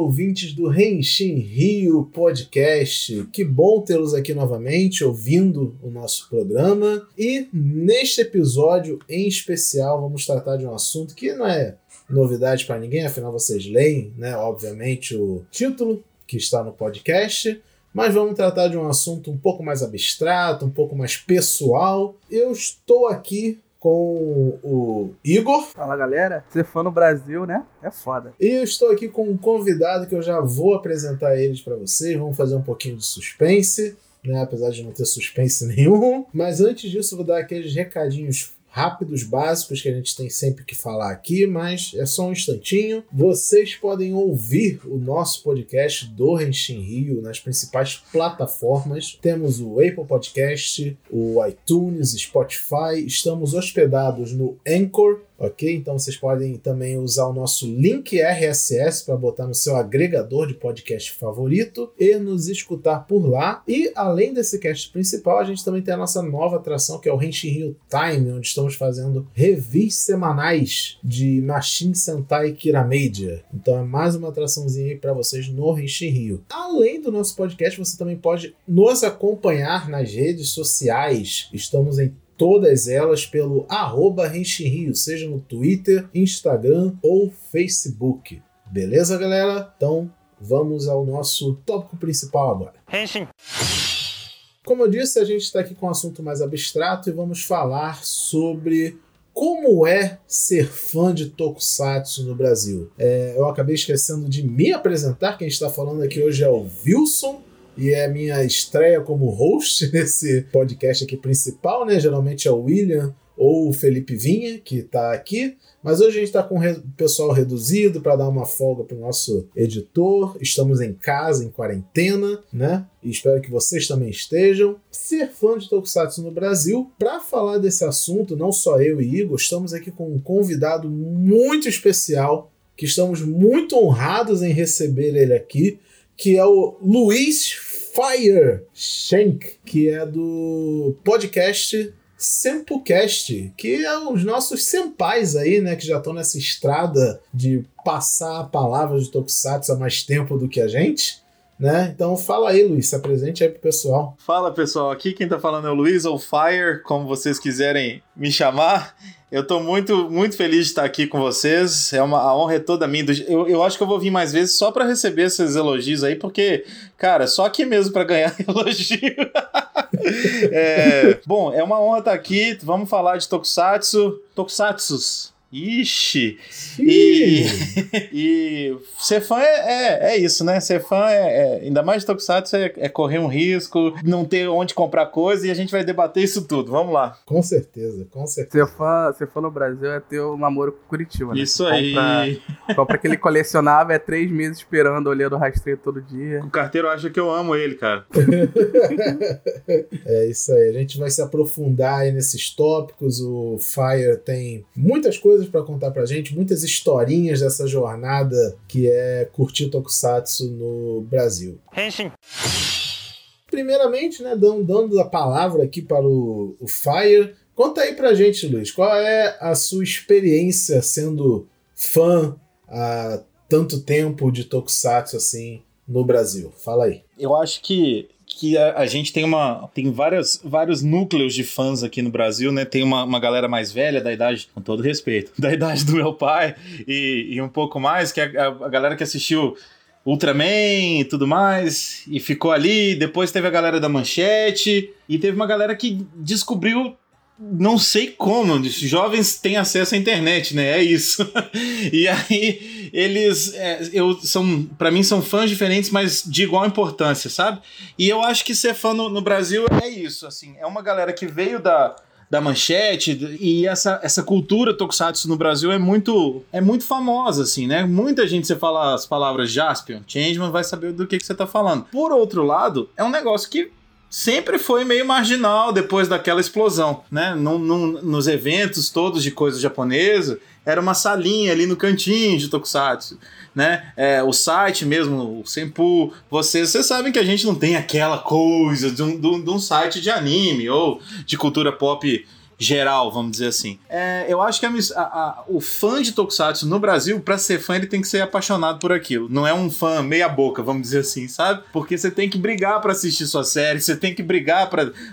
ouvintes do Renshin Rio Podcast. Que bom tê-los aqui novamente ouvindo o nosso programa. E neste episódio em especial vamos tratar de um assunto que não é novidade para ninguém, afinal vocês leem, né, obviamente o título que está no podcast, mas vamos tratar de um assunto um pouco mais abstrato, um pouco mais pessoal. Eu estou aqui com o Igor. Fala galera, ser fã no Brasil, né? É foda. E eu estou aqui com um convidado que eu já vou apresentar eles para vocês. Vamos fazer um pouquinho de suspense, né? Apesar de não ter suspense nenhum. Mas antes disso, eu vou dar aqueles recadinhos rápidos, básicos que a gente tem sempre que falar aqui, mas é só um instantinho. Vocês podem ouvir o nosso podcast do Renshin Rio nas principais plataformas. Temos o Apple Podcast, o iTunes, Spotify. Estamos hospedados no Anchor, ok? Então vocês podem também usar o nosso link RSS para botar no seu agregador de podcast favorito e nos escutar por lá. E além desse cast principal, a gente também tem a nossa nova atração que é o Renshin Rio Time, onde estamos fazendo revis semanais de Machine Sentai Kiramedia. Então é mais uma atraçãozinha aí para vocês no Renshin Rio. Além do nosso podcast, você também pode nos acompanhar nas redes sociais. Estamos em todas elas pelo arroba Rio, seja no Twitter, Instagram ou Facebook. Beleza, galera? Então vamos ao nosso tópico principal agora. Henshin. Como eu disse, a gente está aqui com um assunto mais abstrato e vamos falar sobre como é ser fã de Tokusatsu no Brasil. É, eu acabei esquecendo de me apresentar. Quem está falando aqui hoje é o Wilson e é minha estreia como host nesse podcast aqui principal, né? Geralmente é o William ou o Felipe Vinha, que está aqui. Mas hoje a gente está com o pessoal reduzido para dar uma folga para o nosso editor. Estamos em casa, em quarentena, né? E espero que vocês também estejam. Ser fã de Tokusatsu no Brasil, para falar desse assunto, não só eu e Igor, estamos aqui com um convidado muito especial, que estamos muito honrados em receber ele aqui, que é o Luiz Fire Shank, que é do podcast Sempocast, que é os nossos senpais aí, né, que já estão nessa estrada de passar a palavra de Tokusatsu há mais tempo do que a gente. Né? Então fala aí, Luiz, se apresente aí pro pessoal. Fala pessoal, aqui quem tá falando é o Luiz, ou Fire, como vocês quiserem me chamar. Eu tô muito, muito feliz de estar aqui com vocês. É uma a honra é toda minha. Eu, eu acho que eu vou vir mais vezes só para receber esses elogios aí, porque, cara, só aqui mesmo para ganhar elogio. é, bom, é uma honra estar aqui. Vamos falar de Tokusatsu. Tokusatsus Ixi! E, e ser fã é, é, é, isso, né? Ser fã é, é ainda mais de Tokusatsu é, é, correr um risco, não ter onde comprar coisa e a gente vai debater isso tudo. Vamos lá. Com certeza, com certeza. Ser fã, ser fã no Brasil é ter um namoro com Curitiba, né? Isso aí. Compra, compra aquele colecionável, é três meses esperando, olhando o rastreio todo dia. O carteiro acha que eu amo ele, cara. é isso aí. A gente vai se aprofundar aí nesses tópicos. O Fire tem muitas coisas coisas para contar pra gente, muitas historinhas dessa jornada que é curtir Tokusatsu no Brasil. Henshin. Primeiramente, né, dando, dando a palavra aqui para o, o Fire, conta aí pra gente, Luiz, qual é a sua experiência sendo fã há tanto tempo de Tokusatsu assim no Brasil? Fala aí. Eu acho que que a, a, gente tem uma tem várias, vários núcleos de fãs aqui no Brasil, né? Tem uma, uma galera mais velha, da idade, com todo respeito, da idade do meu pai e, e um pouco mais, que é a, a galera que assistiu Ultraman e tudo mais, e ficou ali. Depois teve a galera da Manchete, e teve uma galera que descobriu não sei como, jovens têm acesso à internet, né? É isso. e aí eles, é, eu são, para mim são fãs diferentes, mas de igual importância, sabe? E eu acho que ser fã no, no Brasil é isso, assim, é uma galera que veio da da manchete e essa, essa cultura tokusatsu no Brasil é muito é muito famosa assim, né? Muita gente você fala as palavras Jaspion, Changeman vai saber do que que você tá falando. Por outro lado, é um negócio que sempre foi meio marginal depois daquela explosão, né? Num, num, nos eventos todos de coisa japonesa, era uma salinha ali no cantinho de Tokusatsu, né? É, o site mesmo, o Senpu, vocês, vocês sabem que a gente não tem aquela coisa de um, de um, de um site de anime ou de cultura pop geral, vamos dizer assim. É, eu acho que a, a, o fã de Tokusatsu no Brasil, para ser fã, ele tem que ser apaixonado por aquilo. Não é um fã meia boca, vamos dizer assim, sabe? Porque você tem que brigar para assistir sua série, você tem que brigar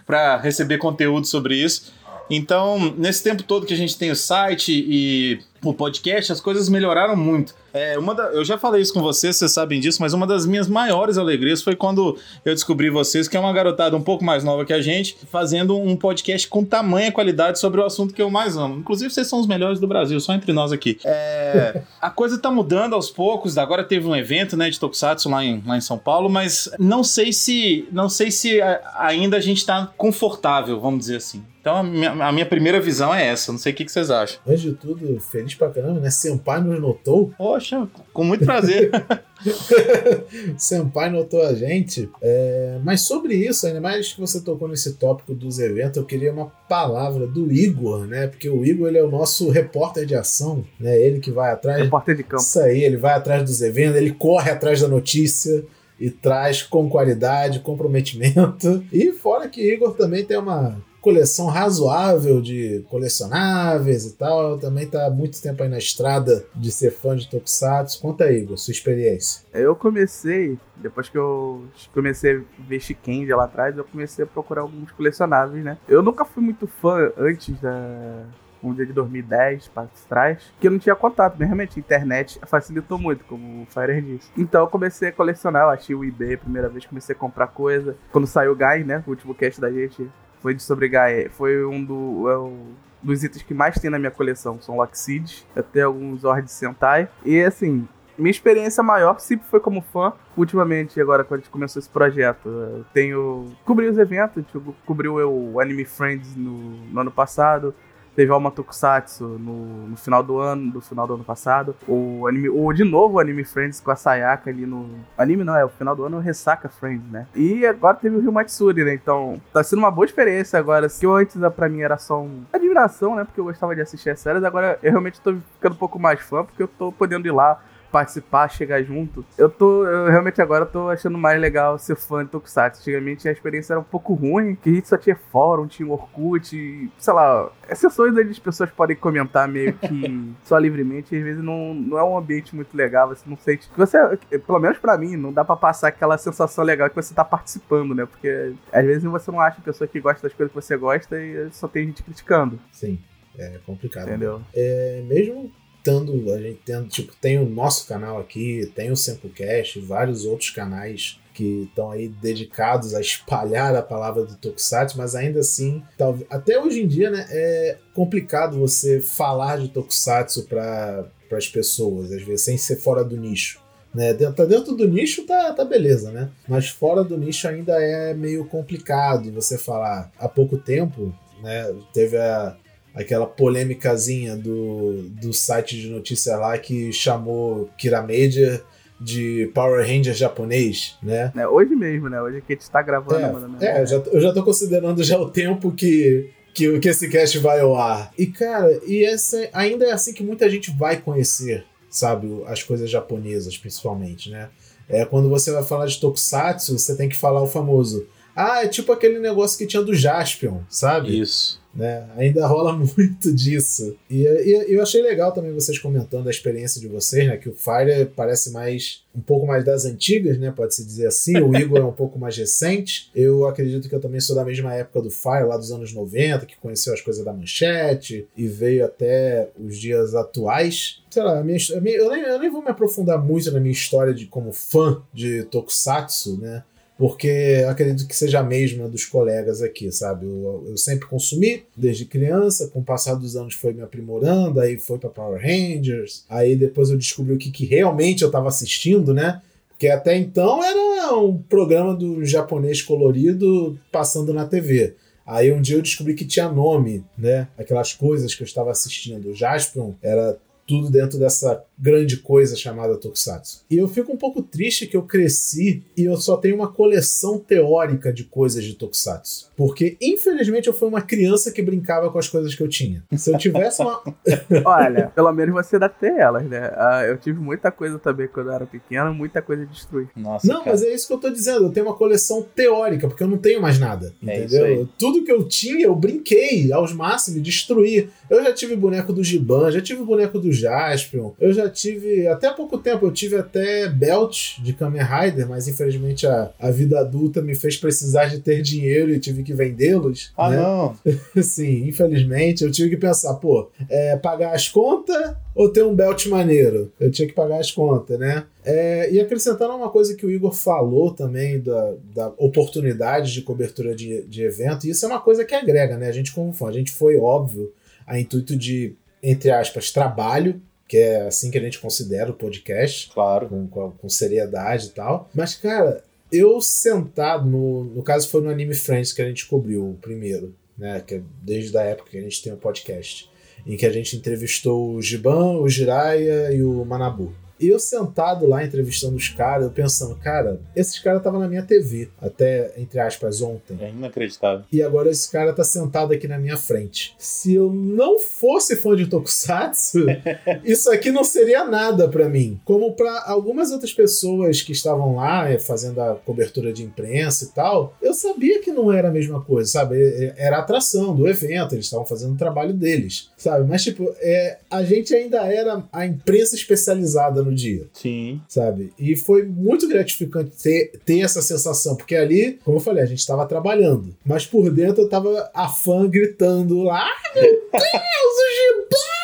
para receber conteúdo sobre isso. Então, nesse tempo todo que a gente tem o site e o podcast, as coisas melhoraram muito. É, uma da, eu já falei isso com vocês, vocês sabem disso, mas uma das minhas maiores alegrias foi quando eu descobri vocês, que é uma garotada um pouco mais nova que a gente, fazendo um podcast com tamanha qualidade sobre o assunto que eu mais amo. Inclusive, vocês são os melhores do Brasil, só entre nós aqui. É, a coisa tá mudando aos poucos, agora teve um evento né, de Tokusatsu lá em, lá em São Paulo, mas não sei se não sei se ainda a gente tá confortável, vamos dizer assim. Então a minha, a minha, primeira visão é essa. Não sei o que, que vocês acham. Antes de tudo, feliz pra caramba, né? Senpai nos notou. Poxa, com muito prazer. Senpai notou a gente. É... Mas sobre isso, ainda mais que você tocou nesse tópico dos eventos, eu queria uma palavra do Igor, né? Porque o Igor ele é o nosso repórter de ação, né? Ele que vai atrás. Repórter de campo. Isso aí, ele vai atrás dos eventos, ele corre atrás da notícia e traz com qualidade, comprometimento. E fora que Igor também tem uma coleção razoável de colecionáveis e tal. Também tá há muito tempo aí na estrada de ser fã de Tokusatsu. Conta aí, Igor, sua experiência. Eu comecei, depois que eu comecei a ver Shikenja lá atrás, eu comecei a procurar alguns colecionáveis, né? Eu nunca fui muito fã antes da, um dia de 2010 para trás, que eu não tinha contato, mas realmente a internet facilitou muito, como o Fire disse. Então eu comecei a colecionar, eu achei o eBay a primeira vez, comecei a comprar coisa. Quando saiu o Guy, né, o último cast da gente, foi de sobre Gaia. Foi um do, é um dos itens que mais tem na minha coleção. São Lockseeds, até alguns Zord Sentai. E assim, minha experiência maior sempre foi como fã. Ultimamente, agora quando a gente começou esse projeto, eu tenho. Cobri os eventos, gente cobriu o Anime Friends no, no ano passado. Teve Alma Tokusatsu no, no final do ano, do final do ano passado. O anime, o, de novo o Anime Friends com a Sayaka ali no. Anime não, é o final do ano Ressaca Friends, né? E agora teve o Rio Matsuri, né? Então tá sendo uma boa experiência agora. Que antes pra mim era só um admiração, né? Porque eu gostava de assistir as séries. Agora eu realmente tô ficando um pouco mais fã, porque eu tô podendo ir lá participar, chegar junto. Eu tô, eu realmente agora tô achando mais legal ser fã de Tokusatsu. Antigamente a experiência era um pouco ruim, que a gente só tinha fórum, tinha Orkut, sei lá, exceções onde as pessoas podem comentar meio que só livremente, e às vezes não, não é um ambiente muito legal, você não sente. Você, pelo menos para mim, não dá para passar aquela sensação legal que você tá participando, né? Porque às vezes você não acha pessoa que gosta das coisas que você gosta e só tem gente criticando. Sim. É complicado. Entendeu? Né? É, mesmo tendo, a gente tendo, tipo, tem o nosso canal aqui, tem o Semplecast, vários outros canais que estão aí dedicados a espalhar a palavra do Tokusatsu, mas ainda assim, talvez, até hoje em dia, né, é complicado você falar de Tokusatsu para as pessoas, às vezes, sem ser fora do nicho. Né? Dentro, tá dentro do nicho tá, tá beleza, né? Mas fora do nicho ainda é meio complicado você falar. Há pouco tempo, né, teve a, aquela polêmicazinha do, do site de notícia lá que chamou Kiramedia de Power Ranger japonês, né? É, hoje mesmo, né? Hoje que a gente tá gravando. É, mano, né? é eu, já, eu já tô considerando já o tempo que, que, que esse cast vai ao ar. E, cara, e essa, ainda é assim que muita gente vai conhecer, sabe? As coisas japonesas, principalmente, né? É, quando você vai falar de Tokusatsu, você tem que falar o famoso. Ah, é tipo aquele negócio que tinha do Jaspion, sabe? Isso. Né? Ainda rola muito disso. E, e, eu achei legal também vocês comentando a experiência de vocês, né? Que o Fire parece mais um pouco mais das antigas, né? Pode-se dizer assim. O Igor é um pouco mais recente. Eu acredito que eu também sou da mesma época do Fire, lá dos anos 90, que conheceu as coisas da manchete e veio até os dias atuais. Sei lá, a minha, a minha, eu, nem, eu nem vou me aprofundar muito na minha história de como fã de Tokusatsu, né? Porque acredito que seja a mesma dos colegas aqui, sabe? Eu, eu, sempre consumi desde criança, com o passar dos anos foi me aprimorando, aí foi para Power Rangers, aí depois eu descobri o que, que realmente eu estava assistindo, né? Porque até então era um programa do japonês colorido passando na TV. Aí um dia eu descobri que tinha nome, né? Aquelas coisas que eu estava assistindo. O Jaspion era tudo dentro dessa grande coisa chamada Tokusatsu. E eu fico um pouco triste que eu cresci e eu só tenho uma coleção teórica de coisas de Tokusatsu. Porque, infelizmente, eu fui uma criança que brincava com as coisas que eu tinha. Se eu tivesse uma. Olha, pelo menos você ainda tem elas, né? Ah, eu tive muita coisa também quando eu era pequeno, muita coisa destruir. Nossa, não, cara. mas é isso que eu tô dizendo. Eu tenho uma coleção teórica, porque eu não tenho mais nada. É entendeu? Tudo que eu tinha, eu brinquei aos máximos, destruí. Eu já tive boneco do Giban, já tive boneco do Jaspion, eu já tive, até há pouco tempo, eu tive até belt de Kamen Rider, mas infelizmente a, a vida adulta me fez precisar de ter dinheiro e tive que vendê-los. Ah, né? não! Sim, infelizmente, eu tive que pensar, pô, é, pagar as contas ou ter um belt maneiro? Eu tinha que pagar as contas, né? É, e acrescentando uma coisa que o Igor falou também da, da oportunidade de cobertura de, de evento, e isso é uma coisa que agrega, né? A gente, como fã, a gente foi óbvio a intuito de, entre aspas, trabalho, que é assim que a gente considera o podcast. Claro. Com, com, com seriedade e tal. Mas, cara, eu sentado, no, no caso foi no Anime Friends que a gente cobriu o primeiro, né? Que é desde a época que a gente tem o podcast. Em que a gente entrevistou o Giban, o Jiraya e o Manabu. E eu sentado lá entrevistando os caras, eu pensando, cara, esses caras estavam na minha TV até, entre aspas, ontem. É inacreditável. E agora esse cara tá sentado aqui na minha frente. Se eu não fosse fã de Tokusatsu, isso aqui não seria nada para mim. Como para algumas outras pessoas que estavam lá é, fazendo a cobertura de imprensa e tal, eu sabia que não era a mesma coisa, sabe? Era a atração do evento, eles estavam fazendo o trabalho deles, sabe? Mas, tipo, é, a gente ainda era a imprensa especializada no dia. Sim. Sabe? E foi muito gratificante ter, ter essa sensação, porque ali, como eu falei, a gente estava trabalhando. Mas por dentro eu tava a fã gritando lá: ah, meu Deus, o Gibão!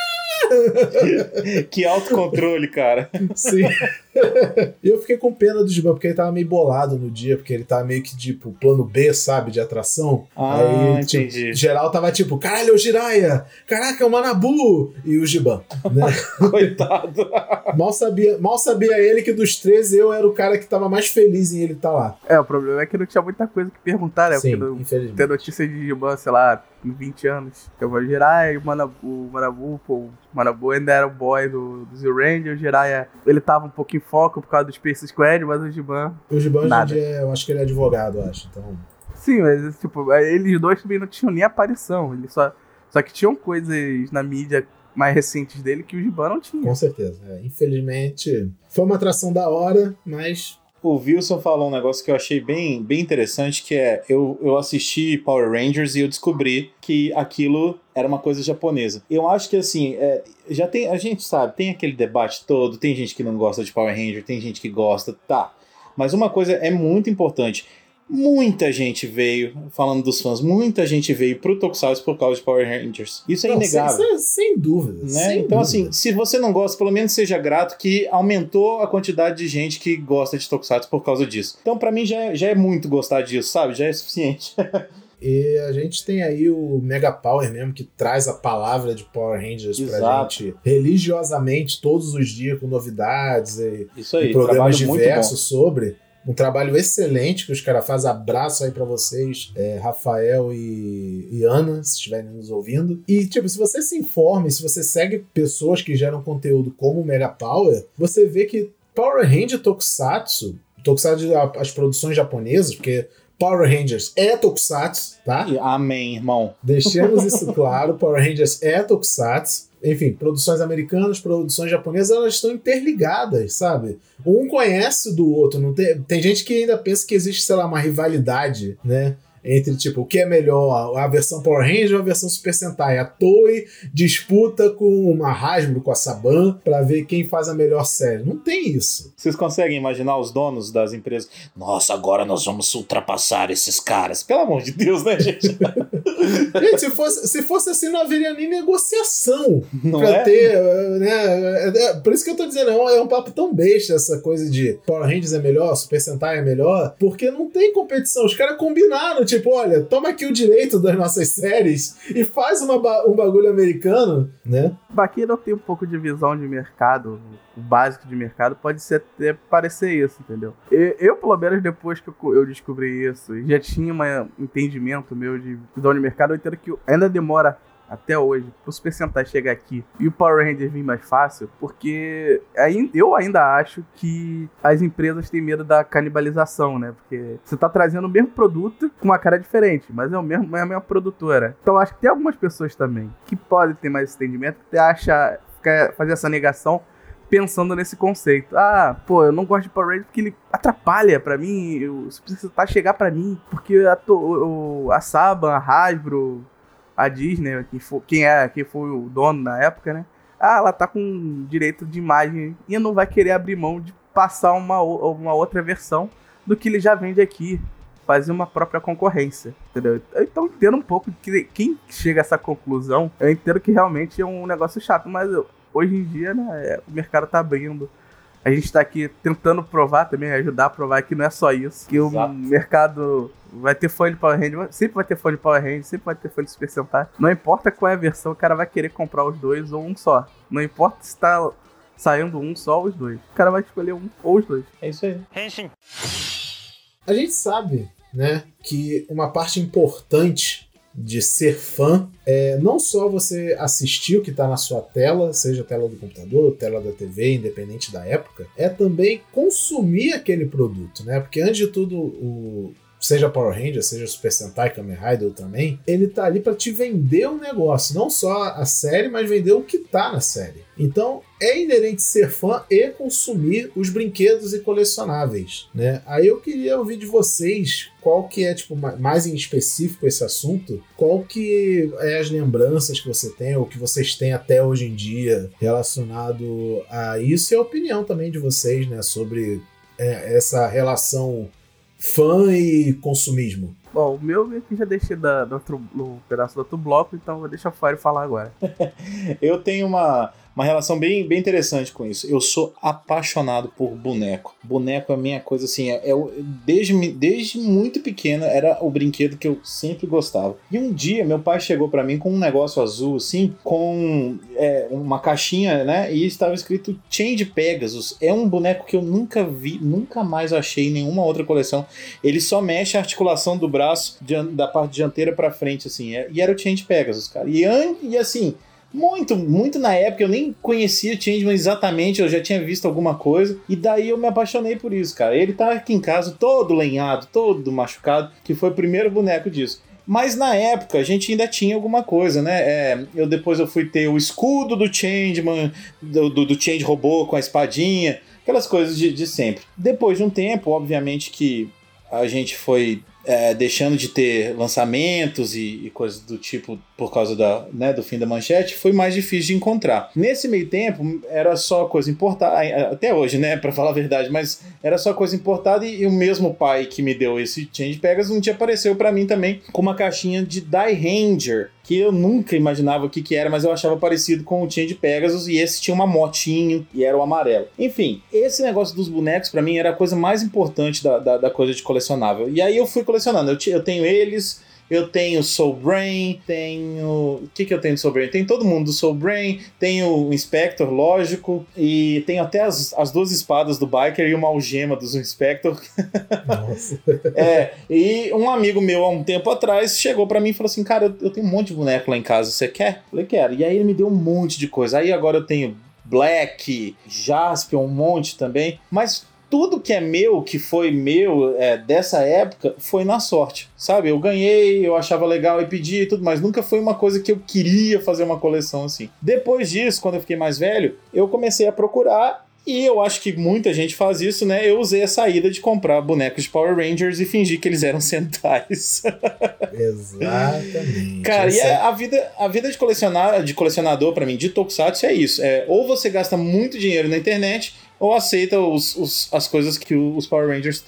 que autocontrole, cara. Sim. E eu fiquei com pena do Giban, porque ele tava meio bolado no dia, porque ele tava meio que, tipo, plano B, sabe, de atração. Ah, Aí, tipo, entendi. geral tava tipo, caralho, é o Jiraya! Caraca, é o Manabu! E o Giban, né? Coitado. mal, sabia, mal sabia ele que dos três eu era o cara que tava mais feliz em ele estar tá lá. É, o problema é que não tinha muita coisa que perguntar, né? Sim, porque infelizmente. ter notícia de Giban, sei lá, em 20 anos. Eu vou Jiraiya e o Manabu, o Manabu, pô, o Manabu ainda era o boy do, do Zero Ranger, o Jiraiya, ele tava um pouco em foco por causa do Space Squad, mas o Giban... O Giban, nada. Dia, eu acho que ele é advogado, eu acho, então... Sim, mas, tipo, eles dois também não tinham nem aparição, eles só... Só que tinham coisas na mídia mais recentes dele que o Giban não tinha. Com certeza. É, infelizmente, foi uma atração da hora, mas o Wilson falou um negócio que eu achei bem, bem interessante, que é eu, eu assisti Power Rangers e eu descobri que aquilo era uma coisa japonesa. Eu acho que assim, é, já tem, a gente sabe, tem aquele debate todo, tem gente que não gosta de Power Ranger, tem gente que gosta, tá. Mas uma coisa é muito importante. Muita gente veio, falando dos fãs, muita gente veio pro Tokusatsu por causa de Power Rangers. Isso é não, inegável. Sem, sem dúvida. Né? Sem então, dúvida. assim, se você não gosta, pelo menos seja grato que aumentou a quantidade de gente que gosta de Tokusatsu por causa disso. Então, para mim, já é, já é muito gostar disso, sabe? Já é suficiente. E a gente tem aí o Mega Power mesmo, que traz a palavra de Power Rangers Exato. pra gente religiosamente todos os dias, com novidades e, Isso aí, e programas diversos sobre. Um trabalho excelente que os caras fazem. Abraço aí para vocês, é, Rafael e, e, Ana, se estiverem nos ouvindo. E, tipo, se você se informe, se você segue pessoas que geram conteúdo como o Mega Power, você vê que Power Ranger Tokusatsu, Tokusatsu, as produções japonesas, porque Power Rangers é Tokusatsu, tá? Amém, irmão. Deixemos isso claro. Power Rangers é Tokusatsu. Enfim, produções americanas, produções japonesas, elas estão interligadas, sabe? Um conhece do outro. Não tem, tem gente que ainda pensa que existe, sei lá, uma rivalidade, né? entre tipo o que é melhor, a versão Power Ranger ou a versão Super Sentai. A Toei disputa com uma Hasbro, com a Saban, para ver quem faz a melhor série. Não tem isso. Vocês conseguem imaginar os donos das empresas? Nossa, agora nós vamos ultrapassar esses caras. Pelo amor de Deus, né, gente? gente, se fosse, se fosse assim, não haveria nem negociação não pra é? ter, né? É, é, por isso que eu tô dizendo, é um, é um papo tão besta essa coisa de Power Rangers é melhor, Super Sentai é melhor, porque não tem competição. Os caras combinaram, tipo, olha, toma aqui o direito das nossas séries e faz uma um bagulho americano, né? Aqui não tem um pouco de visão de mercado, básico de mercado pode ser até parecer isso, entendeu? Eu, pelo menos, depois que eu, descobri isso, já tinha um entendimento meu de visão de mercado, eu entendo que ainda demora até hoje, pro Super Sentai chegar aqui e o Power Rangers vir mais fácil, porque eu ainda acho que as empresas têm medo da canibalização, né? Porque você tá trazendo o mesmo produto com uma cara diferente, mas é, o mesmo, é a mesma produtora. Então acho que tem algumas pessoas também que podem ter mais entendimento, que acha, fazer essa negação pensando nesse conceito. Ah, pô, eu não gosto de Power Rangers porque ele atrapalha para mim, eu, precisar chegar para mim, porque a, to, a Saban, a Hasbro, a Disney, quem, for, quem, é, quem foi o dono na época, né? Ah, ela tá com direito de imagem e não vai querer abrir mão de passar uma, uma outra versão do que ele já vende aqui. Fazer uma própria concorrência, entendeu? Então entendo um pouco que quem chega a essa conclusão, eu entendo que realmente é um negócio chato, mas eu, hoje em dia, né, é, o mercado tá abrindo. A gente tá aqui tentando provar também, ajudar a provar que não é só isso. Que Exato. o mercado vai ter fã de Power Rangers, sempre vai ter fã de Power Rangers, sempre vai ter fã de Super Sentai. Não importa qual é a versão, o cara vai querer comprar os dois ou um só. Não importa se tá saindo um só ou os dois. O cara vai escolher um ou os dois. É isso aí. Henshin. A gente sabe, né, que uma parte importante de ser fã é não só você assistir o que está na sua tela, seja tela do computador, tela da TV, independente da época, é também consumir aquele produto, né? Porque antes de tudo, o, seja Power Ranger, seja Super Sentai, Kamen Rider também, ele tá ali para te vender um negócio, não só a série, mas vender o que tá na série. Então, é inerente ser fã e consumir os brinquedos e colecionáveis, né? Aí eu queria ouvir de vocês qual que é, tipo, mais em específico esse assunto, qual que é as lembranças que você tem, ou que vocês têm até hoje em dia relacionado a isso e a opinião também de vocês, né, sobre é, essa relação fã e consumismo? Bom, o meu eu já deixei da, outro, no pedaço do outro bloco, então vou deixar o Fire falar agora. eu tenho uma uma relação bem, bem interessante com isso. Eu sou apaixonado por boneco. Boneco é a minha coisa assim, é, é, desde, desde muito pequeno era o brinquedo que eu sempre gostava. E um dia meu pai chegou para mim com um negócio azul assim, com é, uma caixinha, né? E estava escrito Change Pegasus. É um boneco que eu nunca vi, nunca mais achei em nenhuma outra coleção. Ele só mexe a articulação do braço da parte dianteira para frente assim. É, e era o Change Pegasus, cara. E, e assim, muito, muito na época, eu nem conhecia o Changeman exatamente, eu já tinha visto alguma coisa, e daí eu me apaixonei por isso, cara. Ele tá aqui em casa todo lenhado, todo machucado, que foi o primeiro boneco disso. Mas na época a gente ainda tinha alguma coisa, né? É, eu depois eu fui ter o escudo do Changeman, do, do, do Change Robô com a espadinha, aquelas coisas de, de sempre. Depois de um tempo, obviamente que a gente foi é, deixando de ter lançamentos e, e, coisas do tipo por causa da, né, do fim da manchete, foi mais difícil de encontrar. Nesse meio tempo, era só coisa importada, até hoje, né, para falar a verdade, mas era só coisa importada e, e, o mesmo pai que me deu esse Change Pegas um dia apareceu para mim também com uma caixinha de Die Ranger, que eu nunca imaginava o que, que era, mas eu achava parecido com o Change Pegasus e esse tinha uma motinho e era o amarelo. Enfim, esse negócio dos bonecos para mim era a coisa mais importante da, da, da, coisa de colecionável. E aí eu fui colecionando, eu, eu tenho eles, eu tenho Soul Brain, tenho. O que, que eu tenho de Soul Brain? Tem todo mundo do Soul Brain, tenho o Inspector, lógico, e tenho até as, as duas espadas do Biker e uma algema do Inspector. Nossa. é, e um amigo meu há um tempo atrás chegou para mim e falou assim: Cara, eu, eu tenho um monte de boneco lá em casa, você quer? Eu falei: Quero. E aí ele me deu um monte de coisa. Aí agora eu tenho Black, Jaspion, um monte também. Mas tudo que é meu, que foi meu é, dessa época, foi na sorte, sabe? Eu ganhei, eu achava legal e pedi e tudo, mas nunca foi uma coisa que eu queria fazer uma coleção assim. Depois disso, quando eu fiquei mais velho, eu comecei a procurar e eu acho que muita gente faz isso, né? Eu usei a saída de comprar bonecos de Power Rangers e fingir que eles eram centais. Exatamente. Cara, e a, é a, vida, a vida de, colecionar, de colecionador, para mim, de Tokusatsu é isso. É, ou você gasta muito dinheiro na internet, ou aceita os, os, as coisas que os Power Rangers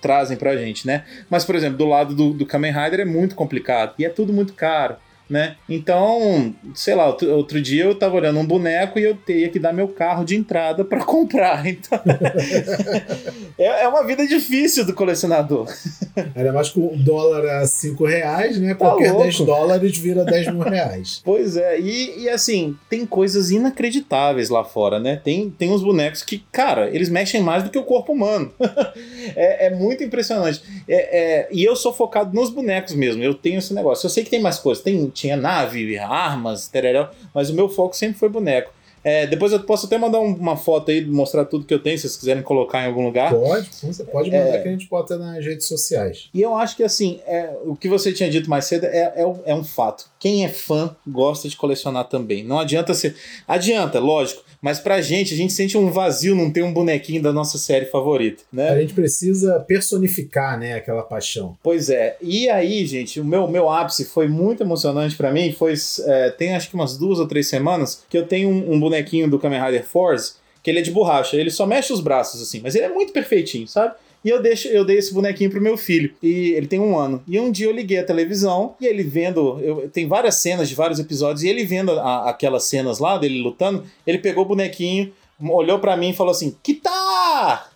trazem pra gente, né? Mas, por exemplo, do lado do, do Kamen Rider é muito complicado e é tudo muito caro né? Então, sei lá, outro, outro, dia eu tava olhando um boneco e eu teria que dar meu carro de entrada para comprar. Então, é, é, uma vida difícil do colecionador. Ainda mais com o dólar a 5 reais, né? Tá Qualquer louco. 10 dólares vira 10 mil reais. Pois é, e, e assim, tem coisas inacreditáveis lá fora, né? Tem, tem uns bonecos que, cara, eles mexem mais do que o corpo humano. é, é muito impressionante. É, é, e eu sou focado nos bonecos mesmo. Eu tenho esse negócio. Eu sei que tem mais coisas. Tem, tinha nave, armas, tereréu, mas o meu foco sempre foi boneco. É, depois eu posso até mandar um, uma foto aí, mostrar tudo que eu tenho, se vocês quiserem colocar em algum lugar. Pode, você pode mandar é, que a gente bota nas redes sociais. E eu acho que assim, é, o que você tinha dito mais cedo é, é, é um fato. Quem é fã gosta de colecionar também. Não adianta ser. Adianta, lógico. Mas pra gente, a gente sente um vazio não ter um bonequinho da nossa série favorita, né? A gente precisa personificar, né, aquela paixão. Pois é. E aí, gente, o meu, meu ápice foi muito emocionante para mim. Foi, é, tem acho que umas duas ou três semanas que eu tenho um, um bonequinho do Kamen Rider Force que ele é de borracha. Ele só mexe os braços assim, mas ele é muito perfeitinho, sabe? E eu, deixo, eu dei esse bonequinho pro meu filho. E ele tem um ano. E um dia eu liguei a televisão e ele vendo. Eu, tem várias cenas de vários episódios. E ele vendo a, aquelas cenas lá dele lutando, ele pegou o bonequinho, olhou para mim e falou assim: Que tá?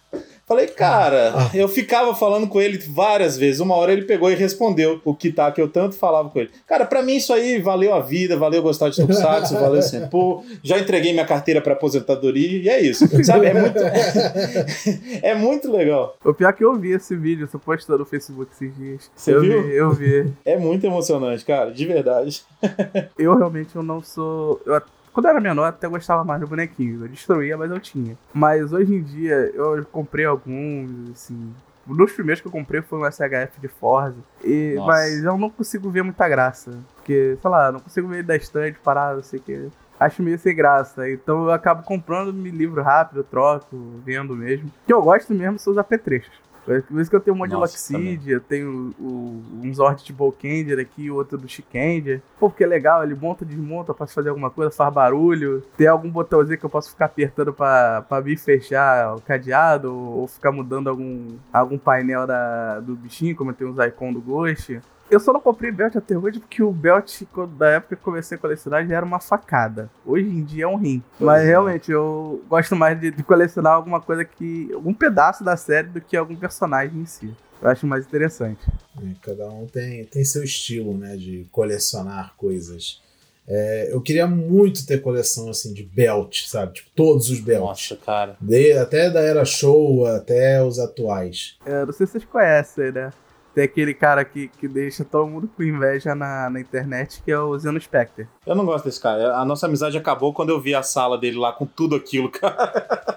Falei, cara, ah. eu ficava falando com ele várias vezes. Uma hora ele pegou e respondeu o que tá que eu tanto falava com ele. Cara, para mim isso aí valeu a vida, valeu gostar de Tokusatsu, valeu Senpu. Já entreguei minha carteira para aposentadoria e é isso. Sabe? É muito, é muito legal. O pior é que eu vi esse vídeo, você postou no Facebook esses dias. Você eu viu? Vi, eu vi. É muito emocionante, cara, de verdade. eu realmente eu não sou. Eu quando eu era menor, até gostava mais de bonequinhos. Eu destruía, mas eu tinha. Mas hoje em dia, eu comprei alguns, assim. Um dos primeiros que eu comprei foi um SHF de Forza. E, mas eu não consigo ver muita graça. Porque, sei lá, não consigo ver da estante parado, sei que. Acho meio sem graça. Então eu acabo comprando, me livro rápido, troco, vendo mesmo. O que eu gosto mesmo são os apetrechos. Por isso que eu tenho um monte Nossa, de eu tenho o, um Zord de Bolkender aqui, outro do Chickender. Pô, porque é legal, ele monta, desmonta, posso fazer alguma coisa, faz barulho. Tem algum botãozinho que eu posso ficar apertando pra, pra me fechar o cadeado, ou, ou ficar mudando algum, algum painel da, do bichinho, como eu tenho os icon do Ghost. Eu só não comprei belt até hoje porque o belt, da época que eu comecei a colecionar, já era uma facada. Hoje em dia é um rim. Pois Mas é. realmente, eu gosto mais de, de, colecionar alguma coisa que. algum pedaço da série do que algum personagem em si. Eu acho mais interessante. É, cada um tem, tem seu estilo, né? De colecionar coisas. É, eu queria muito ter coleção assim de belt, sabe? Tipo, todos os belts. Nossa, cara. De, até da era show até os atuais. É, não sei se vocês conhecem, né? Tem aquele cara que, que deixa todo mundo com inveja na, na internet, que é o Zeno Specter. Eu não gosto desse cara. A nossa amizade acabou quando eu vi a sala dele lá com tudo aquilo, cara.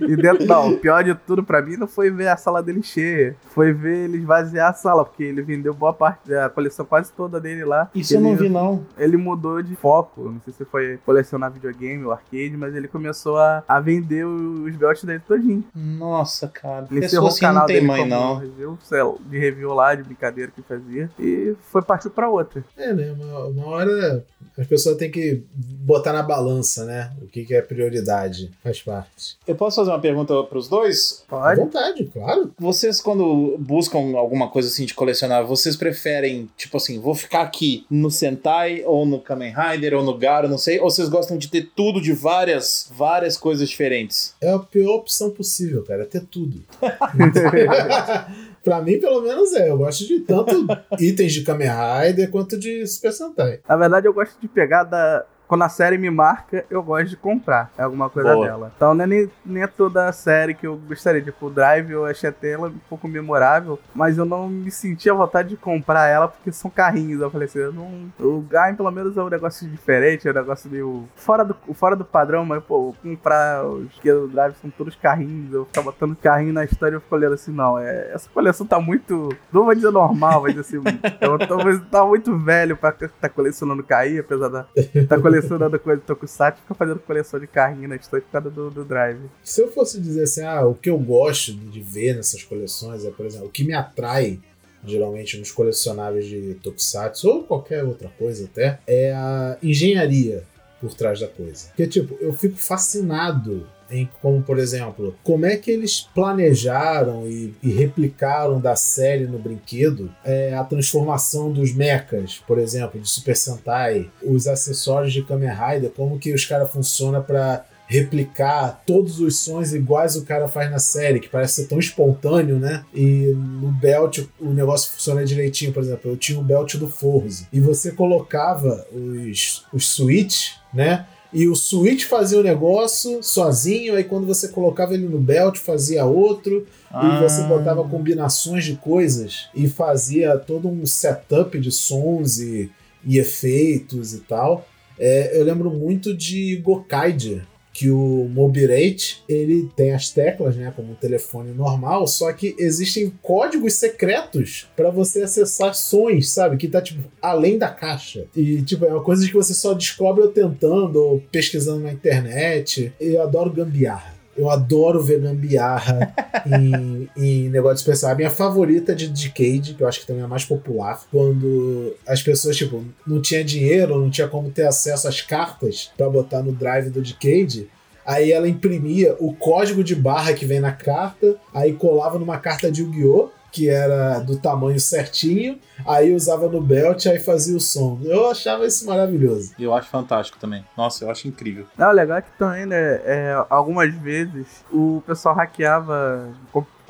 e dentro, não, o pior de tudo pra mim não foi ver a sala dele cheia. Foi ver ele esvaziar a sala, porque ele vendeu boa parte da coleção quase toda dele lá. Isso ele, eu não vi, não. Ele mudou de foco. Não sei se foi colecionar videogame ou arcade, mas ele começou a, a vender os belts dele todinho. Nossa, cara. Ele encerrou assim o canal não tem dele mãe, não. Review, de review lá, de brincadeira que fazia. E foi partir pra outra. É, né? Uma, uma hora as pessoas têm que botar na balança, né? O que, que é prioridade. Faz parte. Eu posso fazer uma pergunta para os dois? Pode. À vontade, claro. Vocês, quando buscam alguma coisa assim de colecionar, vocês preferem, tipo assim, vou ficar aqui no Sentai, ou no Kamen Rider, ou no Garo, não sei, ou vocês gostam de ter tudo de várias, várias coisas diferentes? É a pior opção possível, cara, é ter tudo. Pra mim, pelo menos é. Eu gosto de tanto itens de Kamen Rider quanto de Super Sentai. Na verdade, eu gosto de pegar da, quando a série me marca, eu gosto de comprar alguma coisa Boa. dela. Então não é nem, nem é toda a série que eu gostaria. Tipo, o Drive eu achei até ela um pouco memorável, mas eu não me sentia vontade de comprar ela porque são carrinhos. Eu falei assim, eu não... o Gaim pelo menos é um negócio diferente, é um negócio meio fora do, fora do padrão, mas pô, comprar os que do Drive são todos carrinhos, eu ficar botando carrinho na história eu fico olhando assim, não, é, essa coleção tá muito, não vou dizer normal, mas assim, eu tô, tá muito velho pra estar tá colecionando carrinho, apesar da tá colecionando colecionando coisa do Tokusatsu, fica fazendo coleção de carrinho na estante por causa do, do Drive. Se eu fosse dizer assim, ah, o que eu gosto de ver nessas coleções é, por exemplo, o que me atrai geralmente nos colecionáveis de Tokusatsu ou qualquer outra coisa até, é a engenharia por trás da coisa. Porque, tipo, eu fico fascinado em como, por exemplo, como é que eles planejaram e, e replicaram da série no brinquedo é, a transformação dos mechas, por exemplo, de Super Sentai, os acessórios de Kamen Rider, como que os caras funcionam para replicar todos os sons iguais o cara faz na série, que parece ser tão espontâneo, né? E no belt o negócio funciona direitinho, por exemplo, eu tinha o belt do Forze e você colocava os, os switches, né? E o Switch fazia o negócio sozinho, aí quando você colocava ele no belt fazia outro, ah. e você botava combinações de coisas e fazia todo um setup de sons e, e efeitos e tal. É, eu lembro muito de Gokaide, que o Mobirate ele tem as teclas, né, como um telefone normal, só que existem códigos secretos para você acessar sons, sabe, que tá tipo além da caixa. E tipo, é uma coisa que você só descobre ou tentando ou pesquisando na internet. Eu adoro gambiarra. Eu adoro ver gambiarra em, em negócio. A minha favorita de Decade, que eu acho que também é a mais popular, quando as pessoas, tipo, não tinha dinheiro, não tinha como ter acesso às cartas para botar no drive do Decade. Aí ela imprimia o código de barra que vem na carta, aí colava numa carta de Yu-Gi-Oh! Que era do tamanho certinho, aí usava no belt, aí fazia o som. Eu achava isso maravilhoso. Eu acho fantástico também. Nossa, eu acho incrível. Não, o legal é que também, né, é, algumas vezes o pessoal hackeava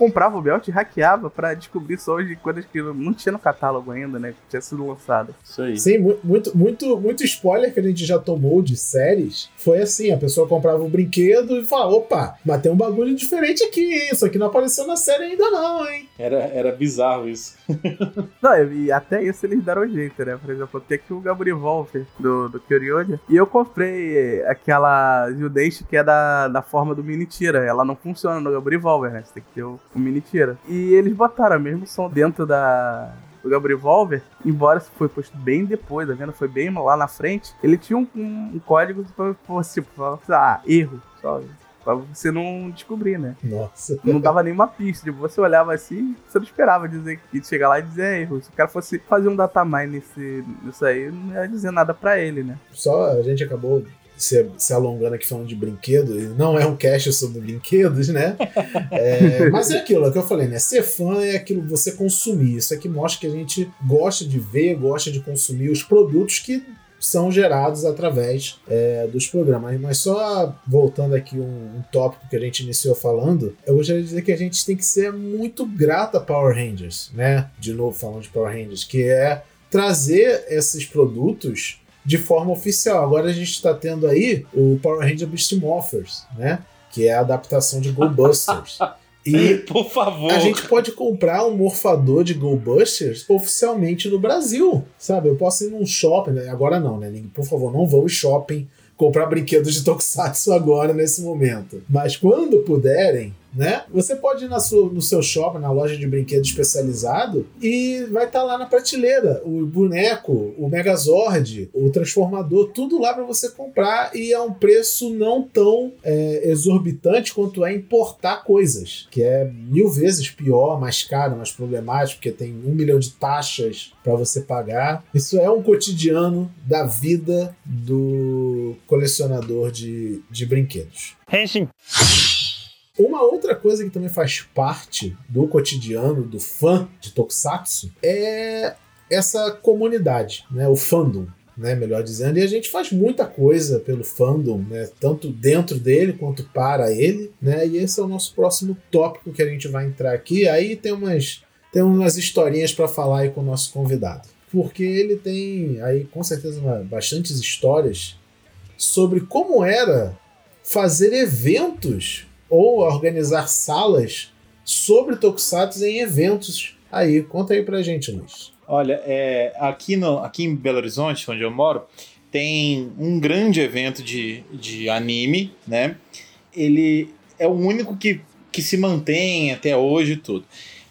comprava o belt e hackeava para descobrir sons de coisas que não tinha no catálogo ainda, né? Que tinha sido lançado. Isso aí. Sim, muito, muito, muito spoiler que a gente já tomou de séries. Foi assim: a pessoa comprava um brinquedo e falava, opa, mas tem um bagulho diferente aqui, hein? Isso aqui não apareceu na série ainda, não, hein? Era, era bizarro isso. não, e até isso eles deram jeito, né? Por exemplo, tem aqui o Gabriel Volver do, do Kyoryoja. E eu comprei aquela Judeish que é da, da forma do mini tira. Ela não funciona no Gabriel Volver, né? Você tem que ter o o mini tira. E eles botaram o mesmo som dentro da, do Gabriel Volver, embora foi posto bem depois, tá vendo? Foi bem lá na frente. Ele tinha um, um, um código pra, tipo, falar, ah, erro, só. Pra você não descobrir, né? Nossa. Não dava nenhuma pista. Tipo, você olhava assim, você não esperava dizer que chegar lá e dizer é erro. Se o cara fosse fazer um datamine nesse, nisso aí, não ia dizer nada pra ele, né? Só a gente acabou se, se alongando aqui falando de brinquedo, não é um cast sobre brinquedos, né? É, mas é aquilo é que eu falei, né? Ser fã é aquilo você consumir. Isso aqui mostra que a gente gosta de ver, gosta de consumir os produtos que são gerados através é, dos programas. Mas só voltando aqui um, um, tópico que a gente iniciou falando, eu gostaria de dizer que a gente tem que ser muito grato a Power Rangers, né? De novo falando de Power Rangers, que é trazer esses produtos de forma oficial. Agora a gente está tendo aí o Power Ranger Beast Morphers, né? Que é a adaptação de Go Busters. E por favor. A gente pode comprar um morfador de Go Busters oficialmente no Brasil, sabe? Eu posso ir num shopping, né? agora não, né? Por favor, não vão em shopping comprar brinquedos de Tokusatsu agora nesse momento. Mas quando puderem, né? Você pode ir na sua, no seu shopping, na loja de brinquedo especializado e vai estar tá lá na prateleira o boneco, o Megazord, o transformador, tudo lá para você comprar e é um preço não tão é, exorbitante quanto é importar coisas, que é mil vezes pior, mais caro, mais problemático, porque tem um milhão de taxas para você pagar. Isso é um cotidiano da vida do colecionador de, de brinquedos. Henshin. Uma outra coisa que também faz parte do cotidiano do fã de Tokusatsu é essa comunidade, né? o fandom. Né, melhor dizendo, e a gente faz muita coisa pelo fandom, né, tanto dentro dele quanto para ele, né, e esse é o nosso próximo tópico que a gente vai entrar aqui. Aí tem umas, tem umas historinhas para falar aí com o nosso convidado, porque ele tem aí com certeza uma, bastantes histórias sobre como era fazer eventos ou organizar salas sobre Tokusatsu em eventos aí. Conta aí pra gente, Luiz. Olha, é, aqui, no, aqui em Belo Horizonte, onde eu moro, tem um grande evento de, de anime, né? Ele é o único que, que se mantém até hoje tudo.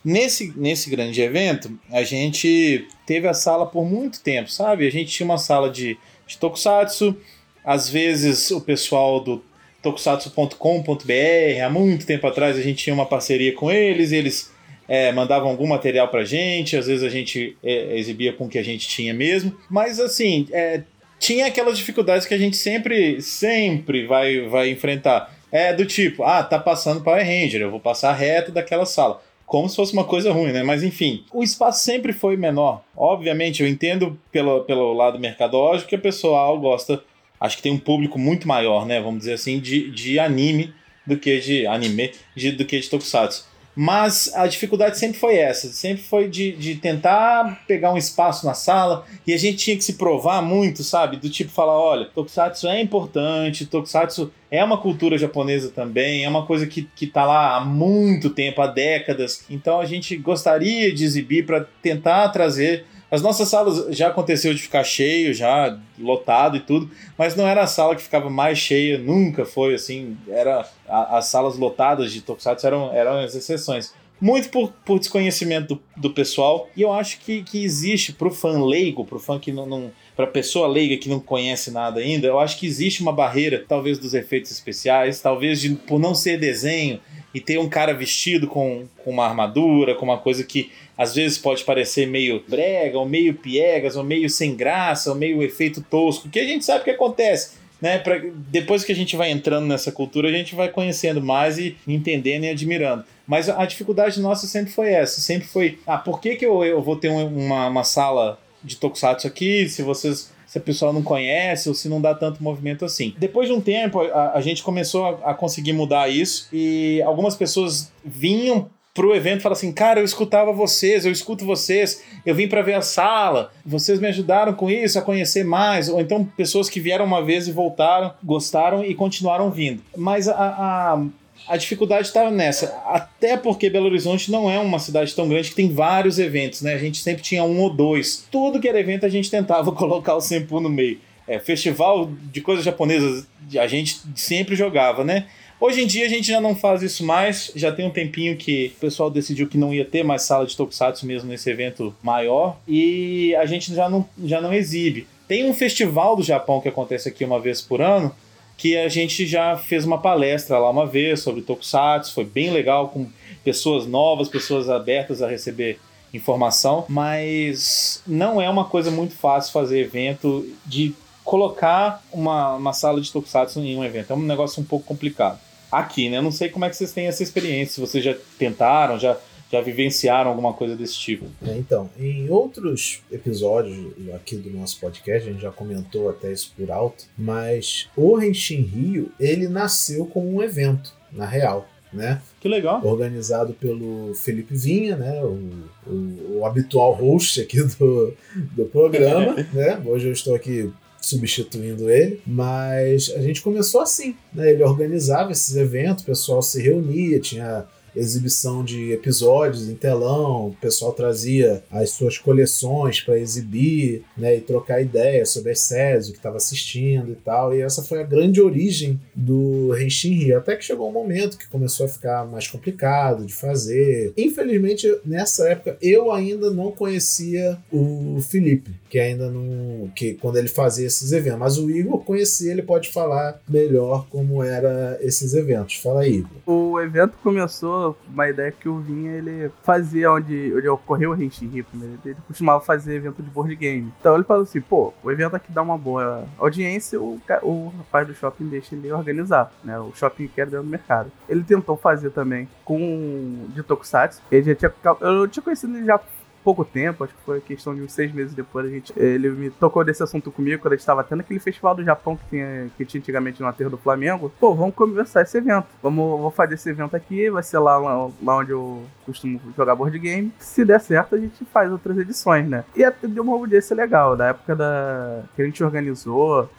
Nesse, nesse grande evento, a gente teve a sala por muito tempo, sabe? A gente tinha uma sala de, de Tokusatsu, às vezes o pessoal do tokusatsu.com.br. Há muito tempo atrás a gente tinha uma parceria com eles, eles é, mandavam algum material pra gente, às vezes a gente é, exibia com o que a gente tinha mesmo. Mas assim, é, tinha aquelas dificuldades que a gente sempre, sempre vai, vai enfrentar. É do tipo, ah, tá passando Power Ranger, eu vou passar reto daquela sala. Como se fosse uma coisa ruim, né? Mas enfim, o espaço sempre foi menor. Obviamente, eu entendo pelo, pelo lado mercadológico que o pessoal gosta acho que tem um público muito maior, né? Vamos dizer assim, de, de anime do que de anime, de, do que de tokusatsu. Mas a dificuldade sempre foi essa, sempre foi de, de tentar pegar um espaço na sala e a gente tinha que se provar muito, sabe? Do tipo falar, olha, Tokusatsu é importante, Tokusatsu é uma cultura japonesa também, é uma coisa que, que tá lá há muito tempo, há décadas. Então a gente gostaria de exibir para tentar trazer as nossas salas já aconteceu de ficar cheio, já lotado e tudo, mas não era a sala que ficava mais cheia, nunca foi assim. Era a, as salas lotadas de Tokusatsu eram, eram as exceções. Muito por, por desconhecimento do, do pessoal, e eu acho que, que existe pro fã leigo, pro fã que não, não para pessoa leiga que não conhece nada ainda, eu acho que existe uma barreira, talvez dos efeitos especiais, talvez de, por não ser desenho e ter um cara vestido com, com uma armadura, com uma coisa que às vezes pode parecer meio brega, ou meio piegas, ou meio sem graça, ou meio efeito tosco, que a gente sabe que acontece. Né, pra, depois que a gente vai entrando nessa cultura, a gente vai conhecendo mais e entendendo e admirando. Mas a dificuldade nossa sempre foi essa, sempre foi, ah, por que, que eu, eu vou ter uma, uma sala de Tokusatsu aqui, se vocês se a pessoa não conhece ou se não dá tanto movimento assim. Depois de um tempo, a, a gente começou a, a, conseguir mudar isso e algumas pessoas vinham pro evento fala assim: "Cara, eu escutava vocês, eu escuto vocês, eu vim para ver a sala, vocês me ajudaram com isso a conhecer mais". Ou então pessoas que vieram uma vez e voltaram, gostaram e continuaram vindo. Mas a, a a dificuldade estava nessa, até porque Belo Horizonte não é uma cidade tão grande que tem vários eventos, né? A gente sempre tinha um ou dois. Tudo que era evento a gente tentava colocar o Senpu no meio. É, festival de coisas japonesas a gente sempre jogava, né? Hoje em dia a gente já não faz isso mais, já tem um tempinho que o pessoal decidiu que não ia ter mais sala de Tokusatsu mesmo nesse evento maior e a gente já não, já não exibe. Tem um festival do Japão que acontece aqui uma vez por ano, que a gente já fez uma palestra lá uma vez sobre Tokusatsu, foi bem legal, com pessoas novas, pessoas abertas a receber informação, mas não é uma coisa muito fácil fazer evento de colocar uma, uma sala de Tokusatsu em um evento. É um negócio um pouco complicado aqui, né? Eu não sei como é que vocês têm essa experiência, se vocês já tentaram, já, já vivenciaram alguma coisa desse tipo. É, então, em outros episódios aqui do nosso podcast, a gente já comentou até isso por alto, mas o Henshin Rio, ele nasceu como um evento, na real. Né? Que legal. Organizado pelo Felipe Vinha, né? O, o, o habitual host aqui do, do programa. né? Hoje eu estou aqui substituindo ele, mas a gente começou assim, né? Ele organizava esses eventos, o pessoal se reunia, tinha exibição de episódios em telão, o pessoal trazia as suas coleções para exibir, né, e trocar ideias sobre as séries, o que estava assistindo e tal. E essa foi a grande origem do Henshin Rio, até que chegou um momento que começou a ficar mais complicado de fazer. Infelizmente, nessa época eu ainda não conhecia o Felipe, que ainda não, que quando ele fazia esses eventos, mas o Igor conhecia, ele pode falar melhor como era esses eventos. Fala aí, Igor. O evento começou uma ideia que o Vinha ele fazia onde, onde ocorreu o Henshin primeiro. Ele costumava fazer evento de board game. Então ele falou assim: pô, o evento aqui dá uma boa audiência, o, o rapaz do shopping deixa ele organizar, né? O shopping quer dentro do mercado. Ele tentou fazer também com de Tokusatsu. Ele já tinha, eu tinha conhecido ele já pouco tempo, acho que foi questão de uns seis meses depois, a gente, ele me tocou desse assunto comigo quando a gente estava tendo aquele festival do Japão que tinha, que tinha antigamente no aterro do Flamengo. Pô, vamos conversar esse evento. Vamos, vou fazer esse evento aqui, vai ser lá, lá, lá onde eu costumo jogar board game. Se der certo, a gente faz outras edições, né? E até deu uma audiência legal, da época da que a gente organizou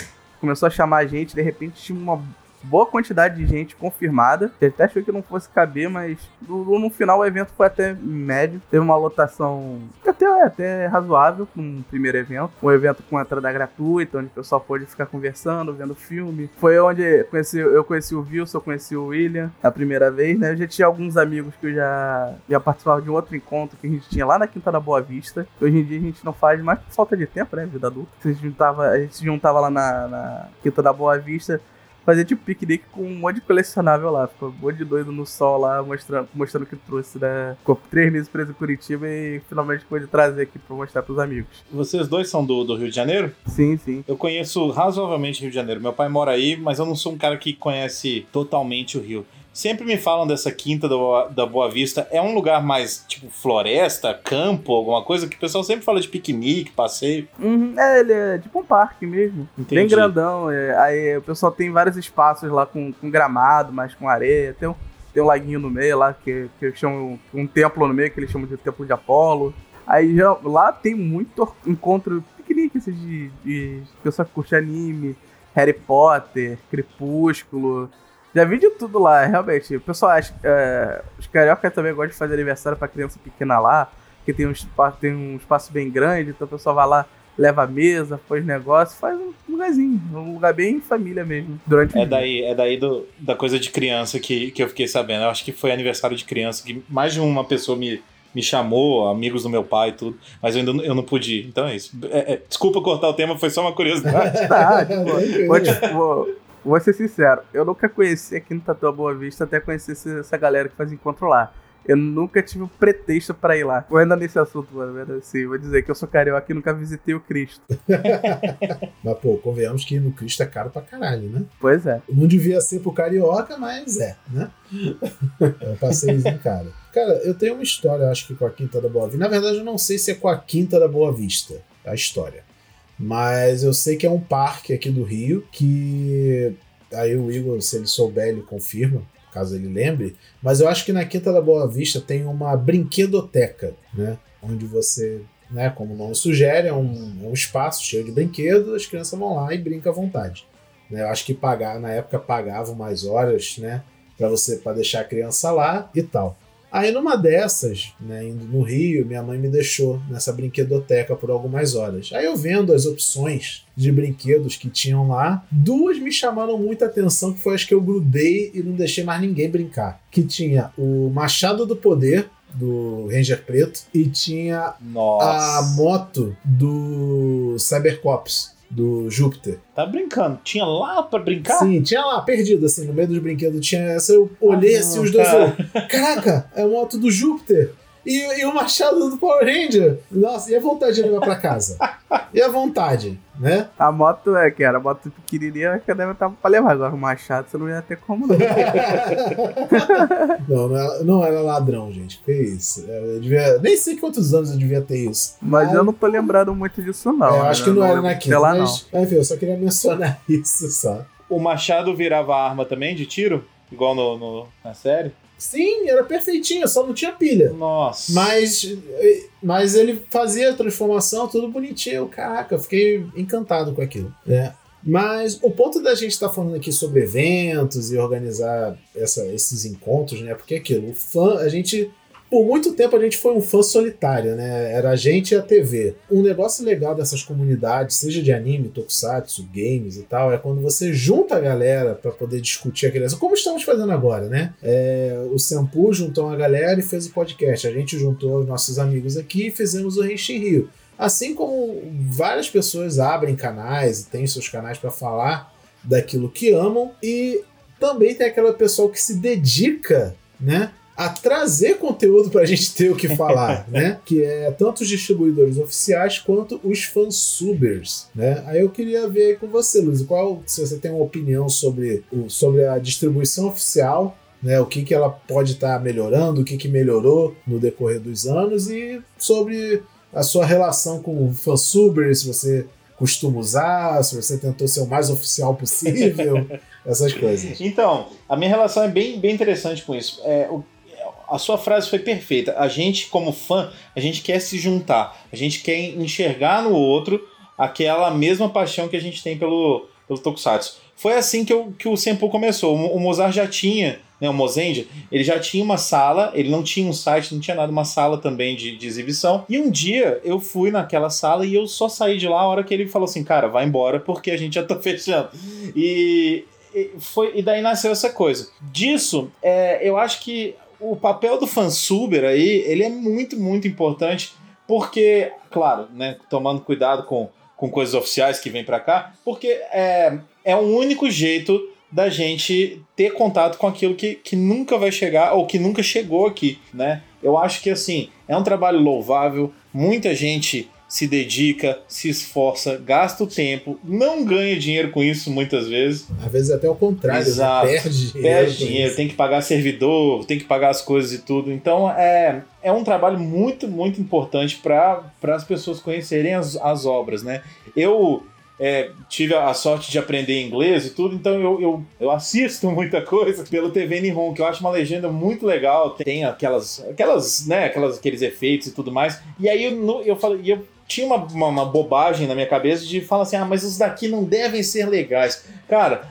começou a chamar a gente, de repente tinha uma boa quantidade de gente confirmada. Eu até achou que não fosse caber, mas no, no, final o evento foi até médio. Teve uma lotação até, até razoável no primeiro evento. Um evento com entrada gratuita, onde o pessoal pôde ficar conversando, vendo filme. Foi onde conheci, eu conheci o Wilson, eu conheci o William a primeira vez, né? Eu já tinha alguns amigos que eu já, já participava de um outro encontro que a gente tinha lá na Quinta da Boa Vista. Hoje em dia a gente não faz mais por falta de tempo, né? Vida adulta. A gente juntava, se juntava lá na, na Quinta da Boa Vista fazer tipo piquenique com um monte de colecionável lá. Ficou um monte de doido no sol lá, mostrando, mostrando que trouxe, né? Ficou três meses preso em Curitiba e finalmente pôde trazer aqui pra mostrar pros amigos. Vocês dois são do, do Rio de Janeiro? Sim, sim. Eu conheço razoavelmente Rio de Janeiro. Meu pai mora aí, mas eu não sou um cara que conhece totalmente o Rio. Sempre me falam dessa quinta da Boa, da Boa Vista. É um lugar mais, tipo, floresta, campo, alguma coisa, que o pessoal sempre fala de piquenique, passeio. Uhum, é, ele é tipo um parque mesmo. Entendi. Bem grandão. É, aí o pessoal tem vários espaços lá com, com gramado, mas com areia. Tem um, tem um laguinho no meio lá, que, que eles chamam, um templo no meio, que eles chamam de Templo de Apolo. Aí já, lá tem muito encontro piquenique, assim, de, de pessoa que curte anime, Harry Potter, Crepúsculo. Já vi de tudo lá, realmente. O pessoal acha. É, os cariocas também gostam de fazer aniversário pra criança pequena lá, que tem um espaço, tem um espaço bem grande, então o pessoal vai lá, leva a mesa, faz negócio, faz um lugarzinho. Um lugar bem família mesmo. Durante é daí, é daí do, da coisa de criança que, que eu fiquei sabendo. Eu acho que foi aniversário de criança que mais de uma pessoa me, me chamou, amigos do meu pai e tudo, mas eu ainda não, eu não pude ir. Então é isso. É, é, desculpa cortar o tema, foi só uma curiosidade. tá, tipo, vou, te, vou, vou ser sincero, eu nunca conheci aqui no Tatuá Boa Vista até conhecer essa galera que faz encontro lá. Eu nunca tive um pretexto para ir lá. Vou ainda nesse assunto, mano. Assim, vou dizer que eu sou carioca e nunca visitei o Cristo. mas, pô, convenhamos que ir no Cristo é caro pra caralho, né? Pois é. Não devia ser pro carioca, mas é, né? é um passeiozinho caro. Cara, eu tenho uma história, acho que com a Quinta da Boa Vista. Na verdade, eu não sei se é com a Quinta da Boa Vista a história. Mas eu sei que é um parque aqui do Rio que. Aí o Igor, se ele souber, ele confirma, caso ele lembre. Mas eu acho que na Quinta da Boa Vista tem uma brinquedoteca, né? Onde você, né, como o nome sugere, é um, é um espaço cheio de brinquedos, as crianças vão lá e brincam à vontade. Né? Eu acho que pagar, na época pagavam mais horas, né? Para você para deixar a criança lá e tal. Aí numa dessas, né, indo no Rio, minha mãe me deixou nessa brinquedoteca por algumas horas. Aí eu vendo as opções de brinquedos que tinham lá, duas me chamaram muita atenção, que foi as que eu grudei e não deixei mais ninguém brincar. Que tinha o Machado do Poder, do Ranger Preto, e tinha Nossa. a moto do Cybercops do Júpiter. Tá brincando? Tinha lá pra brincar? Sim, tinha lá, perdido, assim, no meio dos brinquedos tinha essa. Eu olhei ah, assim não, os dois. Cara. Eu, Caraca, é a moto do Júpiter. E, e, o machado do Power Ranger. Nossa, e a vontade de levar pra casa? E a vontade, né? A moto é que era a moto pequenininha, acho que deve estar pra levar. Agora o machado você não ia ter como não. não, não era, não era ladrão, gente. Que isso? Eu devia, nem sei quantos anos eu devia ter isso. Mas eu não tô lembrando muito disso, não. É, eu acho né? que não, não era naquilo. Mas, não. enfim, eu só queria mencionar isso só. O machado virava arma também de tiro? Igual no, no na série? Sim, era perfeitinho, só não tinha pilha. Nossa. Mas, mas ele fazia a transformação, tudo bonitinho. Caraca, eu fiquei encantado com aquilo. É. Mas o ponto da gente estar tá falando aqui sobre eventos e organizar essa, esses encontros, né? Porque é aquilo, o fã, a gente por muito tempo a gente foi um fã solitário, né? Era a gente e a TV. Um negócio legal dessas comunidades, seja de anime, tokusatsu, games e tal, é quando você junta a galera para poder discutir aqueles. Como estamos fazendo agora, né? É, o Sampu juntou a galera e fez o podcast. A gente juntou os nossos amigos aqui e fizemos o Henshin Rio. Assim como várias pessoas abrem canais e têm seus canais para falar daquilo que amam, e também tem aquela pessoa que se dedica, né? A trazer conteúdo para a gente ter o que falar, né? Que é tanto os distribuidores oficiais quanto os fansubers, né? Aí eu queria ver com você, Luiz, qual, se você tem uma opinião sobre, o, sobre a distribuição oficial né, o que, que ela pode estar tá melhorando, o que, que melhorou no decorrer dos anos e sobre a sua relação com o fansuber, se você costuma usar, se você tentou ser o mais oficial possível, essas coisas. Então, a minha relação é bem, bem interessante com isso. É, o, a sua frase foi perfeita. A gente, como fã, a gente quer se juntar. A gente quer enxergar no outro aquela mesma paixão que a gente tem pelo, pelo Tokusatsu. Foi assim que, eu, que o Senpu começou. O, Mozart já tinha, né, o Mozendia, ele já tinha uma sala, ele não tinha um site, não tinha nada, uma sala também de, de exibição. E um dia eu fui naquela sala e eu só saí de lá a hora que ele falou assim, cara, vai embora porque a gente já tá fechando. E, e foi, e daí nasceu essa coisa. Disso, é, eu acho que o papel do fansuber aí, ele é muito, muito importante, porque, claro, né, tomando cuidado com, com coisas oficiais que vêm para cá, porque é, é o único jeito da gente ter contato com aquilo que, que nunca vai chegar ou que nunca chegou aqui, né? Eu acho que, assim, é um trabalho louvável, muita gente se dedica, se esforça, gasta o tempo, não ganha dinheiro com isso muitas vezes. Às vezes até o contrário, né? Exato. Né? perde dinheiro. Perde dinheiro, tem que pagar servidor, tem que pagar as coisas e tudo. Então é, é um trabalho muito, muito importante para as pessoas conhecerem as, as obras, né? Eu é, tive a sorte de aprender inglês e tudo, então eu, eu, eu assisto muita coisa pelo TV Nihon, que eu acho uma legenda muito legal. Tem aquelas, aquelas, né, aquelas, aqueles efeitos e tudo mais. E aí eu, eu falei, eu tinha uma, uma, uma, bobagem na minha cabeça de falar assim: ah, mas os daqui não devem ser legais. Cara,